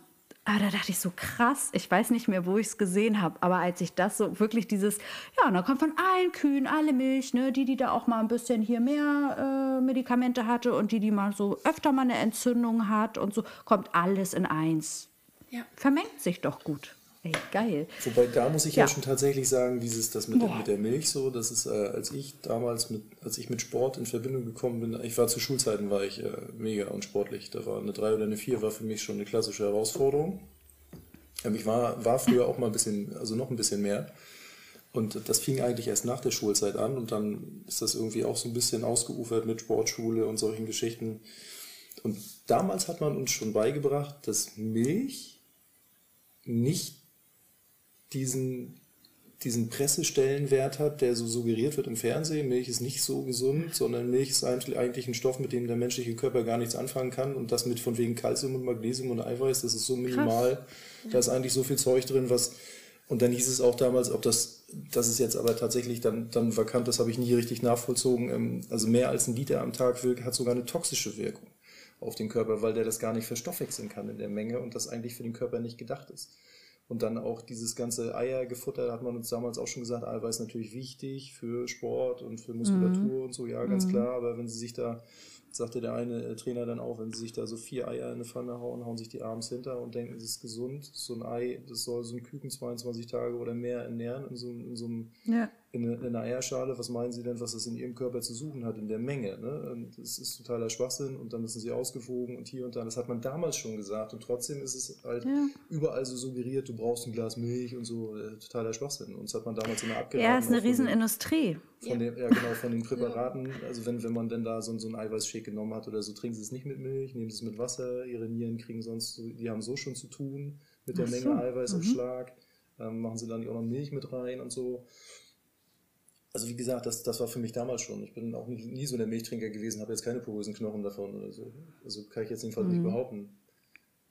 aber da dachte ich so krass, ich weiß nicht mehr, wo ich es gesehen habe, aber als ich das so wirklich dieses, ja, da kommt von allen Kühen alle Milch, ne, die, die da auch mal ein bisschen hier mehr äh, Medikamente hatte und die, die mal so öfter mal eine Entzündung hat und so, kommt alles in eins. Ja. Vermengt sich doch gut. Ey, geil. Wobei da muss ich ja, ja schon tatsächlich sagen, dieses, das mit, mit der Milch so, das ist, äh, als ich damals mit, als ich mit Sport in Verbindung gekommen bin, ich war zu Schulzeiten, war ich äh, mega unsportlich. Da war eine 3 oder eine 4 war für mich schon eine klassische Herausforderung. Ähm, ich war, war früher auch mal ein bisschen, also noch ein bisschen mehr. Und das fing eigentlich erst nach der Schulzeit an und dann ist das irgendwie auch so ein bisschen ausgeufert mit Sportschule und solchen Geschichten. Und damals hat man uns schon beigebracht, dass Milch nicht diesen, diesen Pressestellenwert hat, der so suggeriert wird im Fernsehen. Milch ist nicht so gesund, sondern Milch ist eigentlich ein Stoff, mit dem der menschliche Körper gar nichts anfangen kann. Und das mit von wegen Kalzium und Magnesium und Eiweiß, das ist so minimal. Krass. Da ist eigentlich so viel Zeug drin, was. Und dann hieß es auch damals, ob das, das ist jetzt aber tatsächlich dann, dann vakant, das habe ich nie richtig nachvollzogen. Ähm, also mehr als ein Liter am Tag hat sogar eine toxische Wirkung auf den Körper, weil der das gar nicht verstoffwechseln kann in der Menge und das eigentlich für den Körper nicht gedacht ist. Und dann auch dieses ganze Eiergefutter, hat man uns damals auch schon gesagt, Eiweiß natürlich wichtig für Sport und für Muskulatur mhm. und so, ja, ganz mhm. klar. Aber wenn sie sich da sagte der eine äh, Trainer dann auch, wenn sie sich da so vier Eier in eine Pfanne hauen, hauen sich die abends hinter und denken, es ist gesund. So ein Ei, das soll so ein Küken 22 Tage oder mehr ernähren in so, in so einem, ja. In, eine, in einer Eierschale. Was meinen Sie denn, was das in Ihrem Körper zu suchen hat, in der Menge? Ne? Das ist totaler Schwachsinn und dann müssen sie ausgewogen und hier und da. Das hat man damals schon gesagt und trotzdem ist es halt ja. überall so suggeriert, du brauchst ein Glas Milch und so, äh, totaler Schwachsinn. Und das hat man damals immer abgeraten. Ja, ist eine Riesenindustrie. Von, ja. Den, ja, genau, von den Präparaten. Also wenn, wenn man denn da so, so ein Eiweißshake genommen hat oder so, trinken sie es nicht mit Milch, nehmen sie es mit Wasser, ihre Nieren kriegen sonst, die haben so schon zu tun mit der so. Menge Eiweiß mhm. im Schlag. Ähm, machen sie dann auch noch Milch mit rein und so. Also wie gesagt, das, das war für mich damals schon. Ich bin auch nie, so der Milchtrinker gewesen, habe jetzt keine porösen Knochen davon oder so. Also kann ich jetzt jedenfalls mhm. nicht behaupten.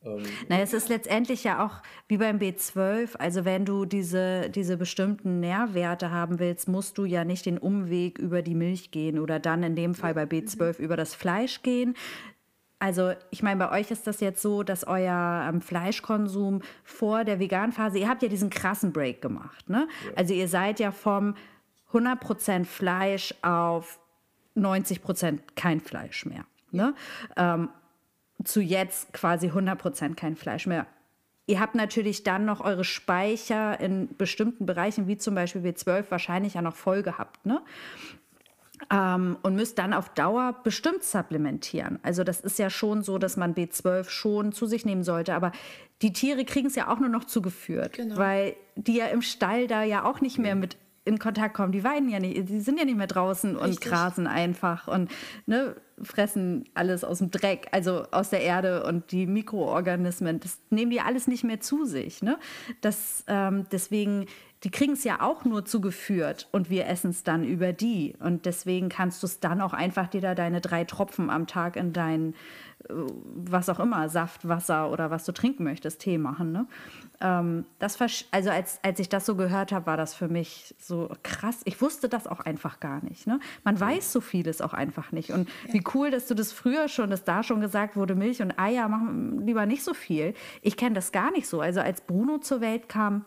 Ähm, naja, es ist letztendlich ja auch wie beim B12. Also wenn du diese, diese bestimmten Nährwerte haben willst, musst du ja nicht den Umweg über die Milch gehen oder dann in dem Fall bei B12 über das Fleisch gehen. Also ich meine, bei euch ist das jetzt so, dass euer ähm, Fleischkonsum vor der Veganphase, ihr habt ja diesen krassen Break gemacht. Ne? Ja. Also ihr seid ja vom 100% Fleisch auf 90% kein Fleisch mehr. Ne? Ähm, zu jetzt quasi 100% kein Fleisch mehr. Ihr habt natürlich dann noch eure Speicher in bestimmten Bereichen, wie zum Beispiel B12, wahrscheinlich ja noch voll gehabt. Ne? Ähm, und müsst dann auf Dauer bestimmt supplementieren. Also das ist ja schon so, dass man B12 schon zu sich nehmen sollte. Aber die Tiere kriegen es ja auch nur noch zugeführt, genau. weil die ja im Stall da ja auch nicht mehr mit in Kontakt kommen. Die weiden ja nicht, die sind ja nicht mehr draußen Richtig. und grasen einfach und ne, fressen alles aus dem Dreck, also aus der Erde und die Mikroorganismen. Das nehmen die alles nicht mehr zu sich. Ne? Das, ähm, deswegen, die kriegen es ja auch nur zugeführt und wir essen es dann über die. Und deswegen kannst du es dann auch einfach dir da deine drei Tropfen am Tag in dein, äh, was auch immer, Saft, Wasser oder was du trinken möchtest, Tee machen. Ne? Ähm, das also als, als ich das so gehört habe, war das für mich so krass. Ich wusste das auch einfach gar nicht. Ne? Man weiß so vieles auch einfach nicht. Und wie cool, dass du das früher schon, dass da schon gesagt wurde, Milch und Eier machen lieber nicht so viel. Ich kenne das gar nicht so. Also als Bruno zur Welt kam,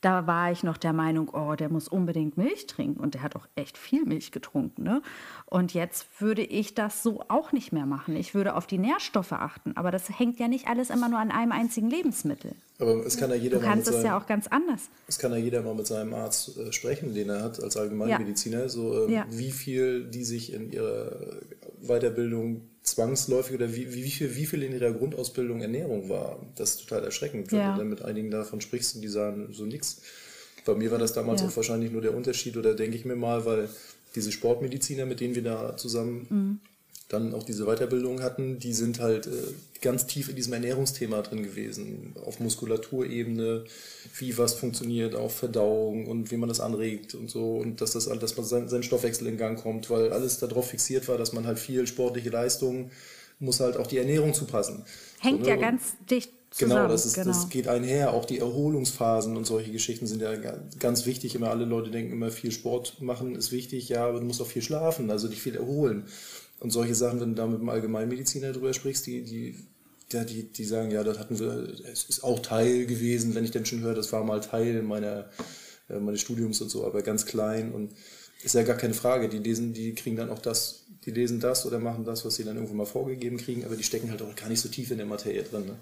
da war ich noch der Meinung, oh, der muss unbedingt Milch trinken. Und der hat auch echt viel Milch getrunken. Ne? Und jetzt würde ich das so auch nicht mehr machen. Ich würde auf die Nährstoffe achten. Aber das hängt ja nicht alles immer nur an einem einzigen Lebensmittel. Aber es kann ja jeder du kannst es ja auch ganz anders. Es kann ja jeder mal mit seinem Arzt äh, sprechen, den er hat als Allgemeinmediziner. Ja. So, ähm, ja. wie viel die sich in ihrer Weiterbildung zwangsläufig oder wie, wie, viel, wie viel in ihrer Grundausbildung Ernährung war. Das ist total erschreckend, wenn ja. du dann mit einigen davon sprichst und die sagen so nichts. Bei mir war das damals ja. auch wahrscheinlich nur der Unterschied oder denke ich mir mal, weil diese Sportmediziner, mit denen wir da zusammen mhm dann auch diese Weiterbildung hatten, die sind halt äh, ganz tief in diesem Ernährungsthema drin gewesen. Auf Muskulaturebene, wie was funktioniert, auf Verdauung und wie man das anregt und so. Und dass, das, dass man sein, sein Stoffwechsel in Gang kommt, weil alles darauf fixiert war, dass man halt viel sportliche Leistung muss halt auch die Ernährung zupassen. Hängt so, ne? ja ganz dicht Zusammen, genau, das, ist, genau. das geht einher. Auch die Erholungsphasen und solche Geschichten sind ja ganz wichtig. Immer alle Leute denken immer, viel Sport machen ist wichtig, ja, aber du musst auch viel schlafen, also dich viel erholen. Und solche Sachen, wenn du da mit einem Allgemeinmediziner drüber sprichst, die, die, ja, die, die sagen, ja, das hatten wir, es ist auch Teil gewesen, wenn ich denn schon höre, das war mal Teil meiner, äh, meines Studiums und so, aber ganz klein und ist ja gar keine Frage. Die lesen, die kriegen dann auch das, die lesen das oder machen das, was sie dann irgendwo mal vorgegeben kriegen, aber die stecken halt auch gar nicht so tief in der Materie drin. Ne?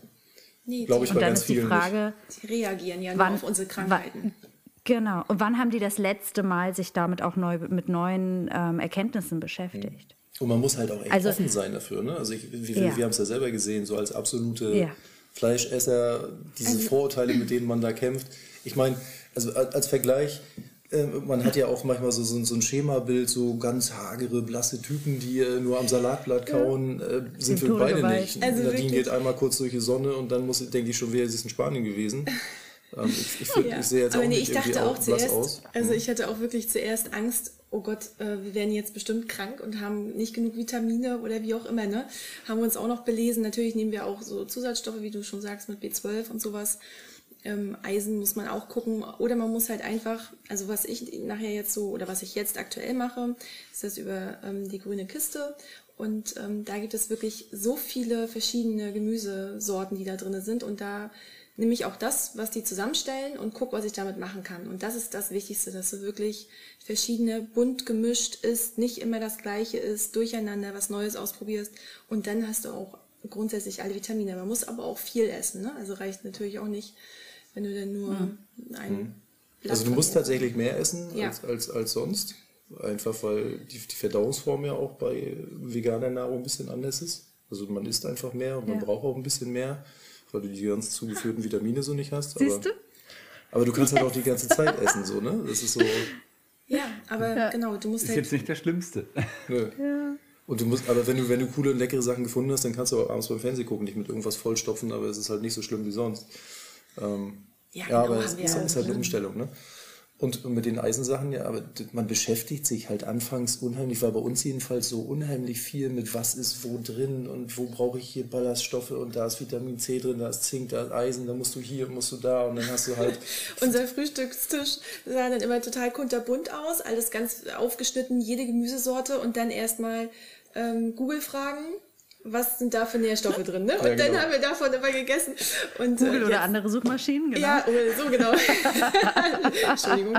Nee, Glaube ich und bei dann ganz ist die Frage, nicht. Sie reagieren ja wann, nur auf unsere Krankheiten. Wann, genau. Und wann haben die das letzte Mal sich damit auch neu mit neuen ähm, Erkenntnissen beschäftigt? Und man muss halt auch echt also, offen sein dafür. Ne? Also ich, wir, ja. wir haben es ja selber gesehen, so als absolute ja. Fleischesser, diese also, Vorurteile, mit denen man da kämpft. Ich meine, also als Vergleich, äh, man hat ja auch manchmal so, so, so, ein Schemabild, so ganz hagere, blasse Typen, die äh, nur am Salatblatt kauen, äh, sind wir beide nicht. Also Nadine wirklich? geht einmal kurz durch die Sonne und dann muss, denke ich schon, wäre sie in Spanien gewesen. Ähm, ich, ich, ja. ich sehe jetzt Aber auch nee, ich dachte auch zuerst, aus. also ich hatte auch wirklich zuerst Angst, oh Gott, äh, wir werden jetzt bestimmt krank und haben nicht genug Vitamine oder wie auch immer, ne? Haben wir uns auch noch belesen. Natürlich nehmen wir auch so Zusatzstoffe, wie du schon sagst, mit B12 und sowas. Ähm, Eisen muss man auch gucken. Oder man muss halt einfach, also was ich nachher jetzt so, oder was ich jetzt aktuell mache, ist das über ähm, die grüne Kiste. Und ähm, da gibt es wirklich so viele verschiedene Gemüsesorten, die da drin sind. Und da nehme ich auch das, was die zusammenstellen und gucke, was ich damit machen kann. Und das ist das Wichtigste, dass du wirklich verschiedene, bunt gemischt ist, nicht immer das gleiche ist, durcheinander was Neues ausprobierst und dann hast du auch grundsätzlich alle Vitamine. Man muss aber auch viel essen, ne? Also reicht natürlich auch nicht, wenn du dann nur mhm. ein mhm. Also du musst tatsächlich mehr essen ja. als, als, als sonst. Einfach weil die, die Verdauungsform ja auch bei veganer Nahrung ein bisschen anders ist. Also man isst einfach mehr und man ja. braucht auch ein bisschen mehr, weil du die ganz zugeführten Vitamine so nicht hast. Siehst du? Aber du kannst halt auch die ganze Zeit essen, so, ne? Das ist so. Ja, aber ja. genau, du musst ist halt jetzt nicht das Schlimmste. Nö. Ja. Und du musst, aber wenn du, wenn du coole und leckere Sachen gefunden hast, dann kannst du auch abends beim Fernsehen gucken, nicht mit irgendwas vollstopfen, aber es ist halt nicht so schlimm wie sonst. Ähm, ja, ja, genau, aber es ist, ist halt eine Umstellung, ne? Und mit den Eisensachen, ja, aber man beschäftigt sich halt anfangs unheimlich, war bei uns jedenfalls so unheimlich viel mit was ist wo drin und wo brauche ich hier Ballaststoffe und da ist Vitamin C drin, da ist Zink, da ist Eisen, da musst du hier, musst du da und dann hast du halt. Unser Frühstückstisch sah dann immer total kunterbunt aus, alles ganz aufgeschnitten, jede Gemüsesorte und dann erstmal ähm, Google fragen was sind da für Nährstoffe drin, ne? Und ja, genau. dann haben wir davon immer gegessen. Und, Google äh, oder andere Suchmaschinen, genau. Ja, so genau. Entschuldigung.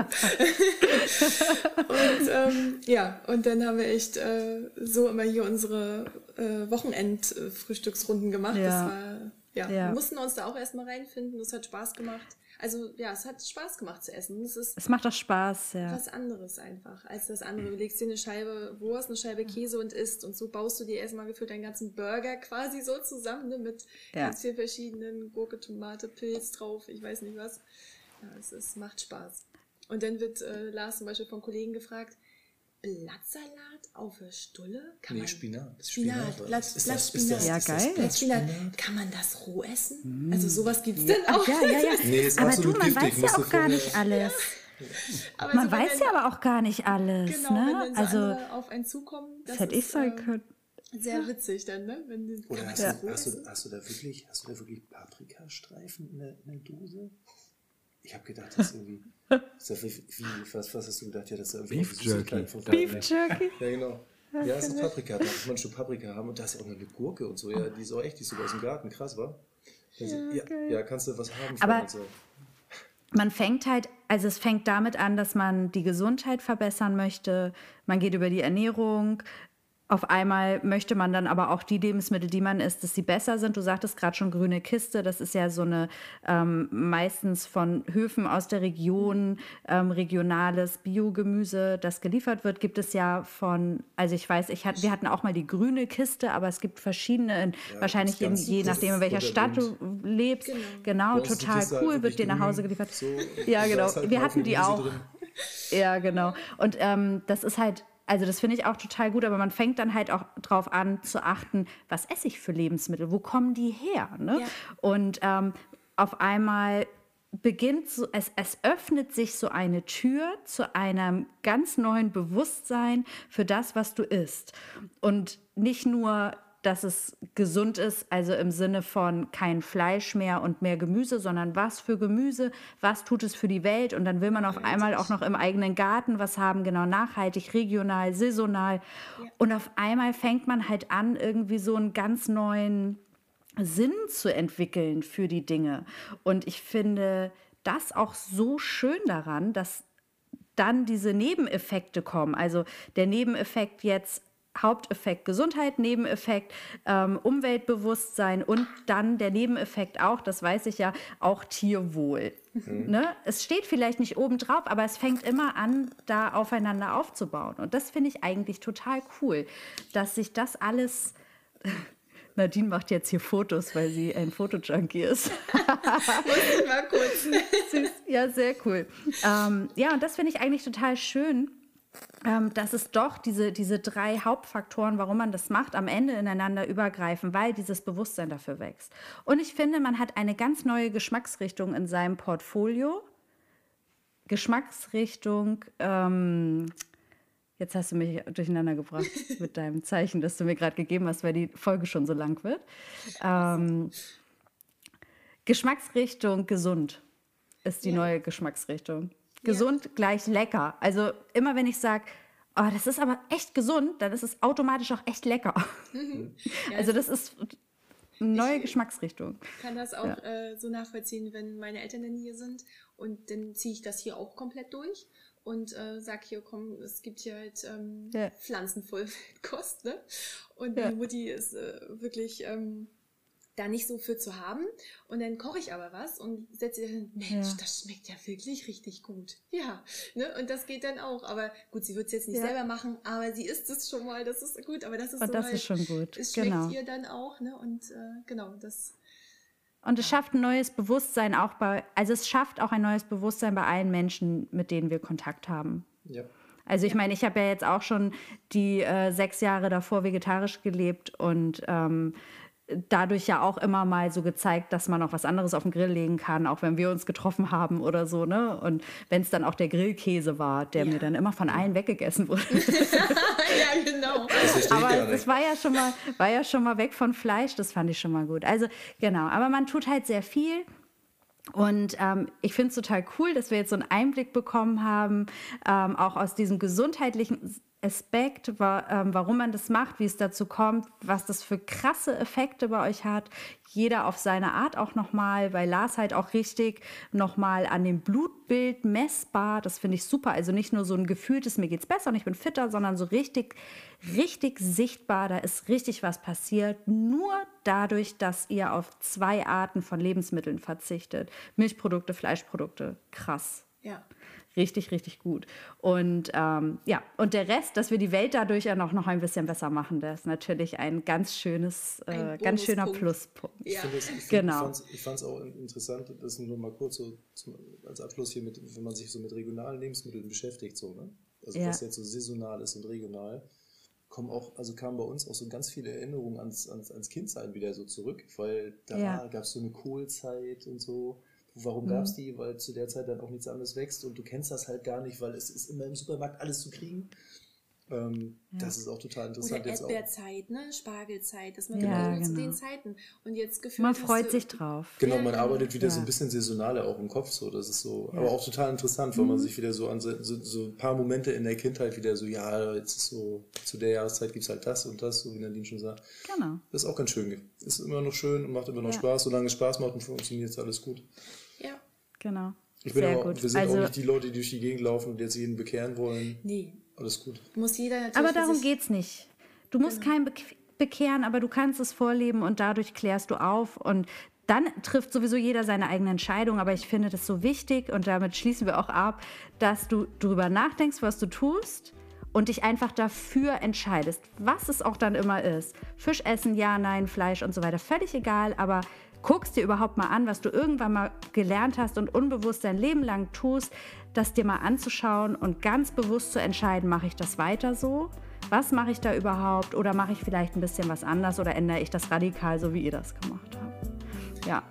und ähm, ja, und dann haben wir echt äh, so immer hier unsere äh, Wochenend-Frühstücksrunden gemacht. Ja. Das war, ja, ja, wir mussten uns da auch erstmal reinfinden. Das hat Spaß gemacht. Also ja, es hat Spaß gemacht zu essen. Es, ist es macht auch Spaß, ja. Was anderes einfach als das andere. Du legst dir eine Scheibe Wurst, eine Scheibe Käse und isst. Und so baust du dir erstmal gefühlt deinen ganzen Burger quasi so zusammen, ne, mit ja. ganz vielen verschiedenen Gurke, Tomate, Pilz drauf, ich weiß nicht was. Ja, es, es macht Spaß. Und dann wird äh, Lars zum Beispiel von Kollegen gefragt, Blattsalat auf der Stulle? Kann nee, man, Spinat. Spinat, Spinat Blatt, ist Blattspinat. Ja, geil. Blattspinat. Kann man das roh essen? Mm. Also sowas gibt es ja. denn auch. Ja, ja, ja. Nee, ist aber du, man weiß ja auch gar nicht alles. Aber man so, weiß ja aber auch gar nicht alles. Genau, ne? wenn dann so also, auf einen zukommen, das, das hätte ich sagen äh, können. Sehr witzig dann, ne? Wenn die, Oder hast, ja. du, hast, du, hast, du, da wirklich, hast du da wirklich Paprikastreifen in der, in der Dose? Ich habe gedacht, das ist irgendwie. Das ist wie, was, was hast du gedacht? Ja, das ist irgendwie Beef Jerky. Beef Jerky. Ja, genau. Ja, es ist Paprika. Ich mal ein Stück Paprika haben? Und da ist ja auch noch eine Gurke und so. Ja, die ist auch echt, die ist sogar aus dem Garten. Krass, wa? Also, ja, ja, ja, kannst du was haben von Aber so. Man fängt halt, also es fängt damit an, dass man die Gesundheit verbessern möchte. Man geht über die Ernährung, auf einmal möchte man dann aber auch die Lebensmittel, die man isst, dass sie besser sind. Du sagtest gerade schon grüne Kiste. Das ist ja so eine ähm, meistens von Höfen aus der Region ähm, regionales Biogemüse, das geliefert wird. Gibt es ja von, also ich weiß, ich hat, wir hatten auch mal die grüne Kiste, aber es gibt verschiedene, ja, wahrscheinlich je, je nachdem, in welcher Stadt du lebst. Genau, genau total cool, wird dir nach Hause geliefert. So, ja, genau. Halt wir hatten die auch. Drin. Ja, genau. Und ähm, das ist halt also das finde ich auch total gut, aber man fängt dann halt auch darauf an zu achten, was esse ich für Lebensmittel, wo kommen die her? Ne? Ja. Und ähm, auf einmal beginnt so, es, es öffnet sich so eine Tür zu einem ganz neuen Bewusstsein für das, was du isst. Und nicht nur dass es gesund ist, also im Sinne von kein Fleisch mehr und mehr Gemüse, sondern was für Gemüse, was tut es für die Welt? Und dann will man auf einmal auch noch im eigenen Garten was haben, genau nachhaltig, regional, saisonal. Und auf einmal fängt man halt an, irgendwie so einen ganz neuen Sinn zu entwickeln für die Dinge. Und ich finde das auch so schön daran, dass dann diese Nebeneffekte kommen. Also der Nebeneffekt jetzt Haupteffekt Gesundheit, Nebeneffekt ähm, Umweltbewusstsein und dann der Nebeneffekt auch, das weiß ich ja, auch Tierwohl. Mhm. Ne? Es steht vielleicht nicht oben drauf, aber es fängt immer an, da aufeinander aufzubauen. Und das finde ich eigentlich total cool, dass sich das alles. Nadine macht jetzt hier Fotos, weil sie ein Fotojunkie ist. Muss ich mal kurz. ja, sehr cool. Ähm, ja, und das finde ich eigentlich total schön ähm, dass es doch diese, diese drei Hauptfaktoren, warum man das macht, am Ende ineinander übergreifen, weil dieses Bewusstsein dafür wächst. Und ich finde, man hat eine ganz neue Geschmacksrichtung in seinem Portfolio. Geschmacksrichtung, ähm, jetzt hast du mich durcheinander gebracht mit deinem Zeichen, das du mir gerade gegeben hast, weil die Folge schon so lang wird. Ähm, Geschmacksrichtung gesund ist die ja. neue Geschmacksrichtung. Gesund ja. gleich lecker. Also immer wenn ich sage, oh, das ist aber echt gesund, dann ist es automatisch auch echt lecker. Mhm. Ja, also das ist eine neue ich Geschmacksrichtung. Ich kann das auch ja. äh, so nachvollziehen, wenn meine Eltern dann hier sind und dann ziehe ich das hier auch komplett durch und äh, sag hier, komm, es gibt hier halt ähm, ja. Pflanzenvollkost, ne? Und die Mutti ist äh, wirklich ähm, da nicht so für zu haben. Und dann koche ich aber was und setze hin, Mensch, ja. das schmeckt ja wirklich richtig gut. Ja, ne? Und das geht dann auch. Aber gut, sie wird es jetzt nicht ja. selber machen, aber sie isst es schon mal, das ist gut. Aber das ist und so das halt, ist schon gut. Es schmeckt genau. ihr dann auch, ne? Und äh, genau, das. Und es schafft ein neues Bewusstsein auch bei, also es schafft auch ein neues Bewusstsein bei allen Menschen, mit denen wir Kontakt haben. Ja. Also ich meine, ich habe ja jetzt auch schon die äh, sechs Jahre davor vegetarisch gelebt und ähm, dadurch ja auch immer mal so gezeigt, dass man auch was anderes auf den Grill legen kann, auch wenn wir uns getroffen haben oder so, ne? Und wenn es dann auch der Grillkäse war, der ja. mir dann immer von allen weggegessen wurde. ja, genau. aber es war ja schon mal, war ja schon mal weg von Fleisch, das fand ich schon mal gut. Also genau, aber man tut halt sehr viel. Und ähm, ich finde es total cool, dass wir jetzt so einen Einblick bekommen haben, ähm, auch aus diesem gesundheitlichen Aspekt, ähm, warum man das macht, wie es dazu kommt, was das für krasse Effekte bei euch hat. Jeder auf seine Art auch nochmal, bei Lars halt auch richtig nochmal an dem Blutbild messbar. Das finde ich super. Also nicht nur so ein gefühltes, mir geht's besser und ich bin fitter, sondern so richtig, richtig sichtbar. Da ist richtig was passiert. Nur dadurch, dass ihr auf zwei Arten von Lebensmitteln verzichtet. Milchprodukte, Fleischprodukte. Krass. Ja richtig, richtig gut. Und ähm, ja, und der Rest, dass wir die Welt dadurch ja noch, noch ein bisschen besser machen, das ist natürlich ein ganz schönes, äh, ganz schöner Pluspunkt. Ja. Ich, das, ich, genau. ich fand es auch interessant, das nur mal kurz so zum, als Abschluss hier, mit, wenn man sich so mit regionalen Lebensmitteln beschäftigt, so, ne? Also ja. was jetzt so saisonal ist und regional kommen auch, also kamen bei uns auch so ganz viele Erinnerungen ans, ans, ans Kindsein wieder so zurück, weil da ja. gab es so eine Kohlzeit und so. Warum mhm. gab es die? Weil zu der Zeit dann auch nichts anderes wächst und du kennst das halt gar nicht, weil es ist immer im Supermarkt alles zu kriegen. Ähm, ja. Das ist auch total interessant. Oder Erdbeerzeit, ne? Spargelzeit, das man ja, genau. zu den Zeiten. Und jetzt gefühlt Man freut sich drauf. Genau, man ja, arbeitet wieder ja. so ein bisschen saisonaler auch im Kopf, so. Das ist so, aber auch total interessant, weil mhm. man sich wieder so an so, so, ein paar Momente in der Kindheit wieder so, ja, jetzt ist so, zu der Jahreszeit gibt es halt das und das, so wie Nadine schon sagt. Genau. Das ist auch ganz schön. Ist immer noch schön und macht immer noch Spaß. Solange es Spaß macht und funktioniert, ist alles gut. Genau. Ich bin Sehr auch, gut. wir sind also, auch nicht die Leute, die durch die Gegend laufen und jetzt jeden bekehren wollen. Nee. Alles gut. Muss jeder natürlich aber darum geht es nicht. Du musst genau. keinen bekehren, aber du kannst es vorleben und dadurch klärst du auf und dann trifft sowieso jeder seine eigene Entscheidung, aber ich finde das so wichtig und damit schließen wir auch ab, dass du darüber nachdenkst, was du tust und dich einfach dafür entscheidest, was es auch dann immer ist. Fisch essen, ja, nein, Fleisch und so weiter, völlig egal, aber guckst dir überhaupt mal an, was du irgendwann mal gelernt hast und unbewusst dein Leben lang tust, das dir mal anzuschauen und ganz bewusst zu entscheiden, mache ich das weiter so? Was mache ich da überhaupt? Oder mache ich vielleicht ein bisschen was anders oder ändere ich das radikal, so wie ihr das gemacht habt? Ja,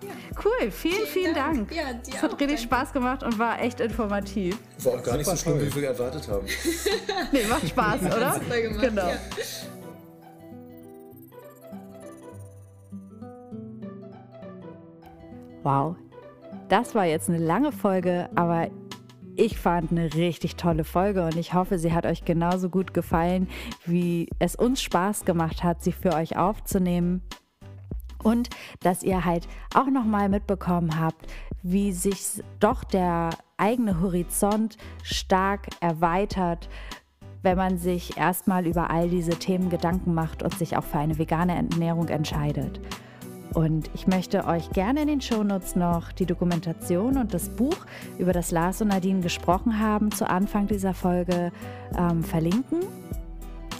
cool. Vielen, vielen, vielen Dank. Dank. Ja, es hat richtig Spaß gemacht und war echt informativ. War auch gar nicht so schlimm, wie wir erwartet haben. nee, macht Spaß, oder? Super gemacht, genau. Ja. Wow, das war jetzt eine lange Folge, aber ich fand eine richtig tolle Folge und ich hoffe, sie hat euch genauso gut gefallen, wie es uns Spaß gemacht hat, sie für euch aufzunehmen. Und dass ihr halt auch nochmal mitbekommen habt, wie sich doch der eigene Horizont stark erweitert, wenn man sich erstmal über all diese Themen Gedanken macht und sich auch für eine vegane Ernährung entscheidet. Und ich möchte euch gerne in den Shownotes noch die Dokumentation und das Buch, über das Lars und Nadine gesprochen haben, zu Anfang dieser Folge ähm, verlinken.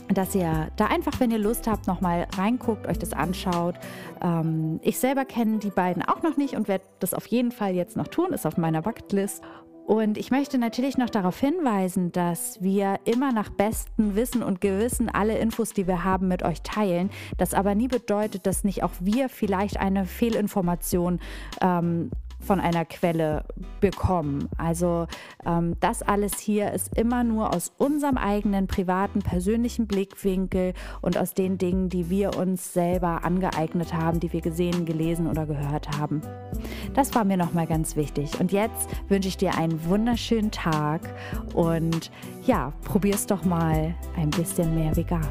Dass ihr da einfach, wenn ihr Lust habt, nochmal reinguckt, euch das anschaut. Ähm, ich selber kenne die beiden auch noch nicht und werde das auf jeden Fall jetzt noch tun, ist auf meiner Bucketlist. Und ich möchte natürlich noch darauf hinweisen, dass wir immer nach bestem Wissen und Gewissen alle Infos, die wir haben, mit euch teilen. Das aber nie bedeutet, dass nicht auch wir vielleicht eine Fehlinformation ähm, von einer Quelle bekommen. Also ähm, das alles hier ist immer nur aus unserem eigenen privaten, persönlichen Blickwinkel und aus den Dingen, die wir uns selber angeeignet haben, die wir gesehen, gelesen oder gehört haben. Das war mir nochmal ganz wichtig. Und jetzt wünsche ich dir einen wunderschönen Tag und ja, probier's doch mal ein bisschen mehr vegan.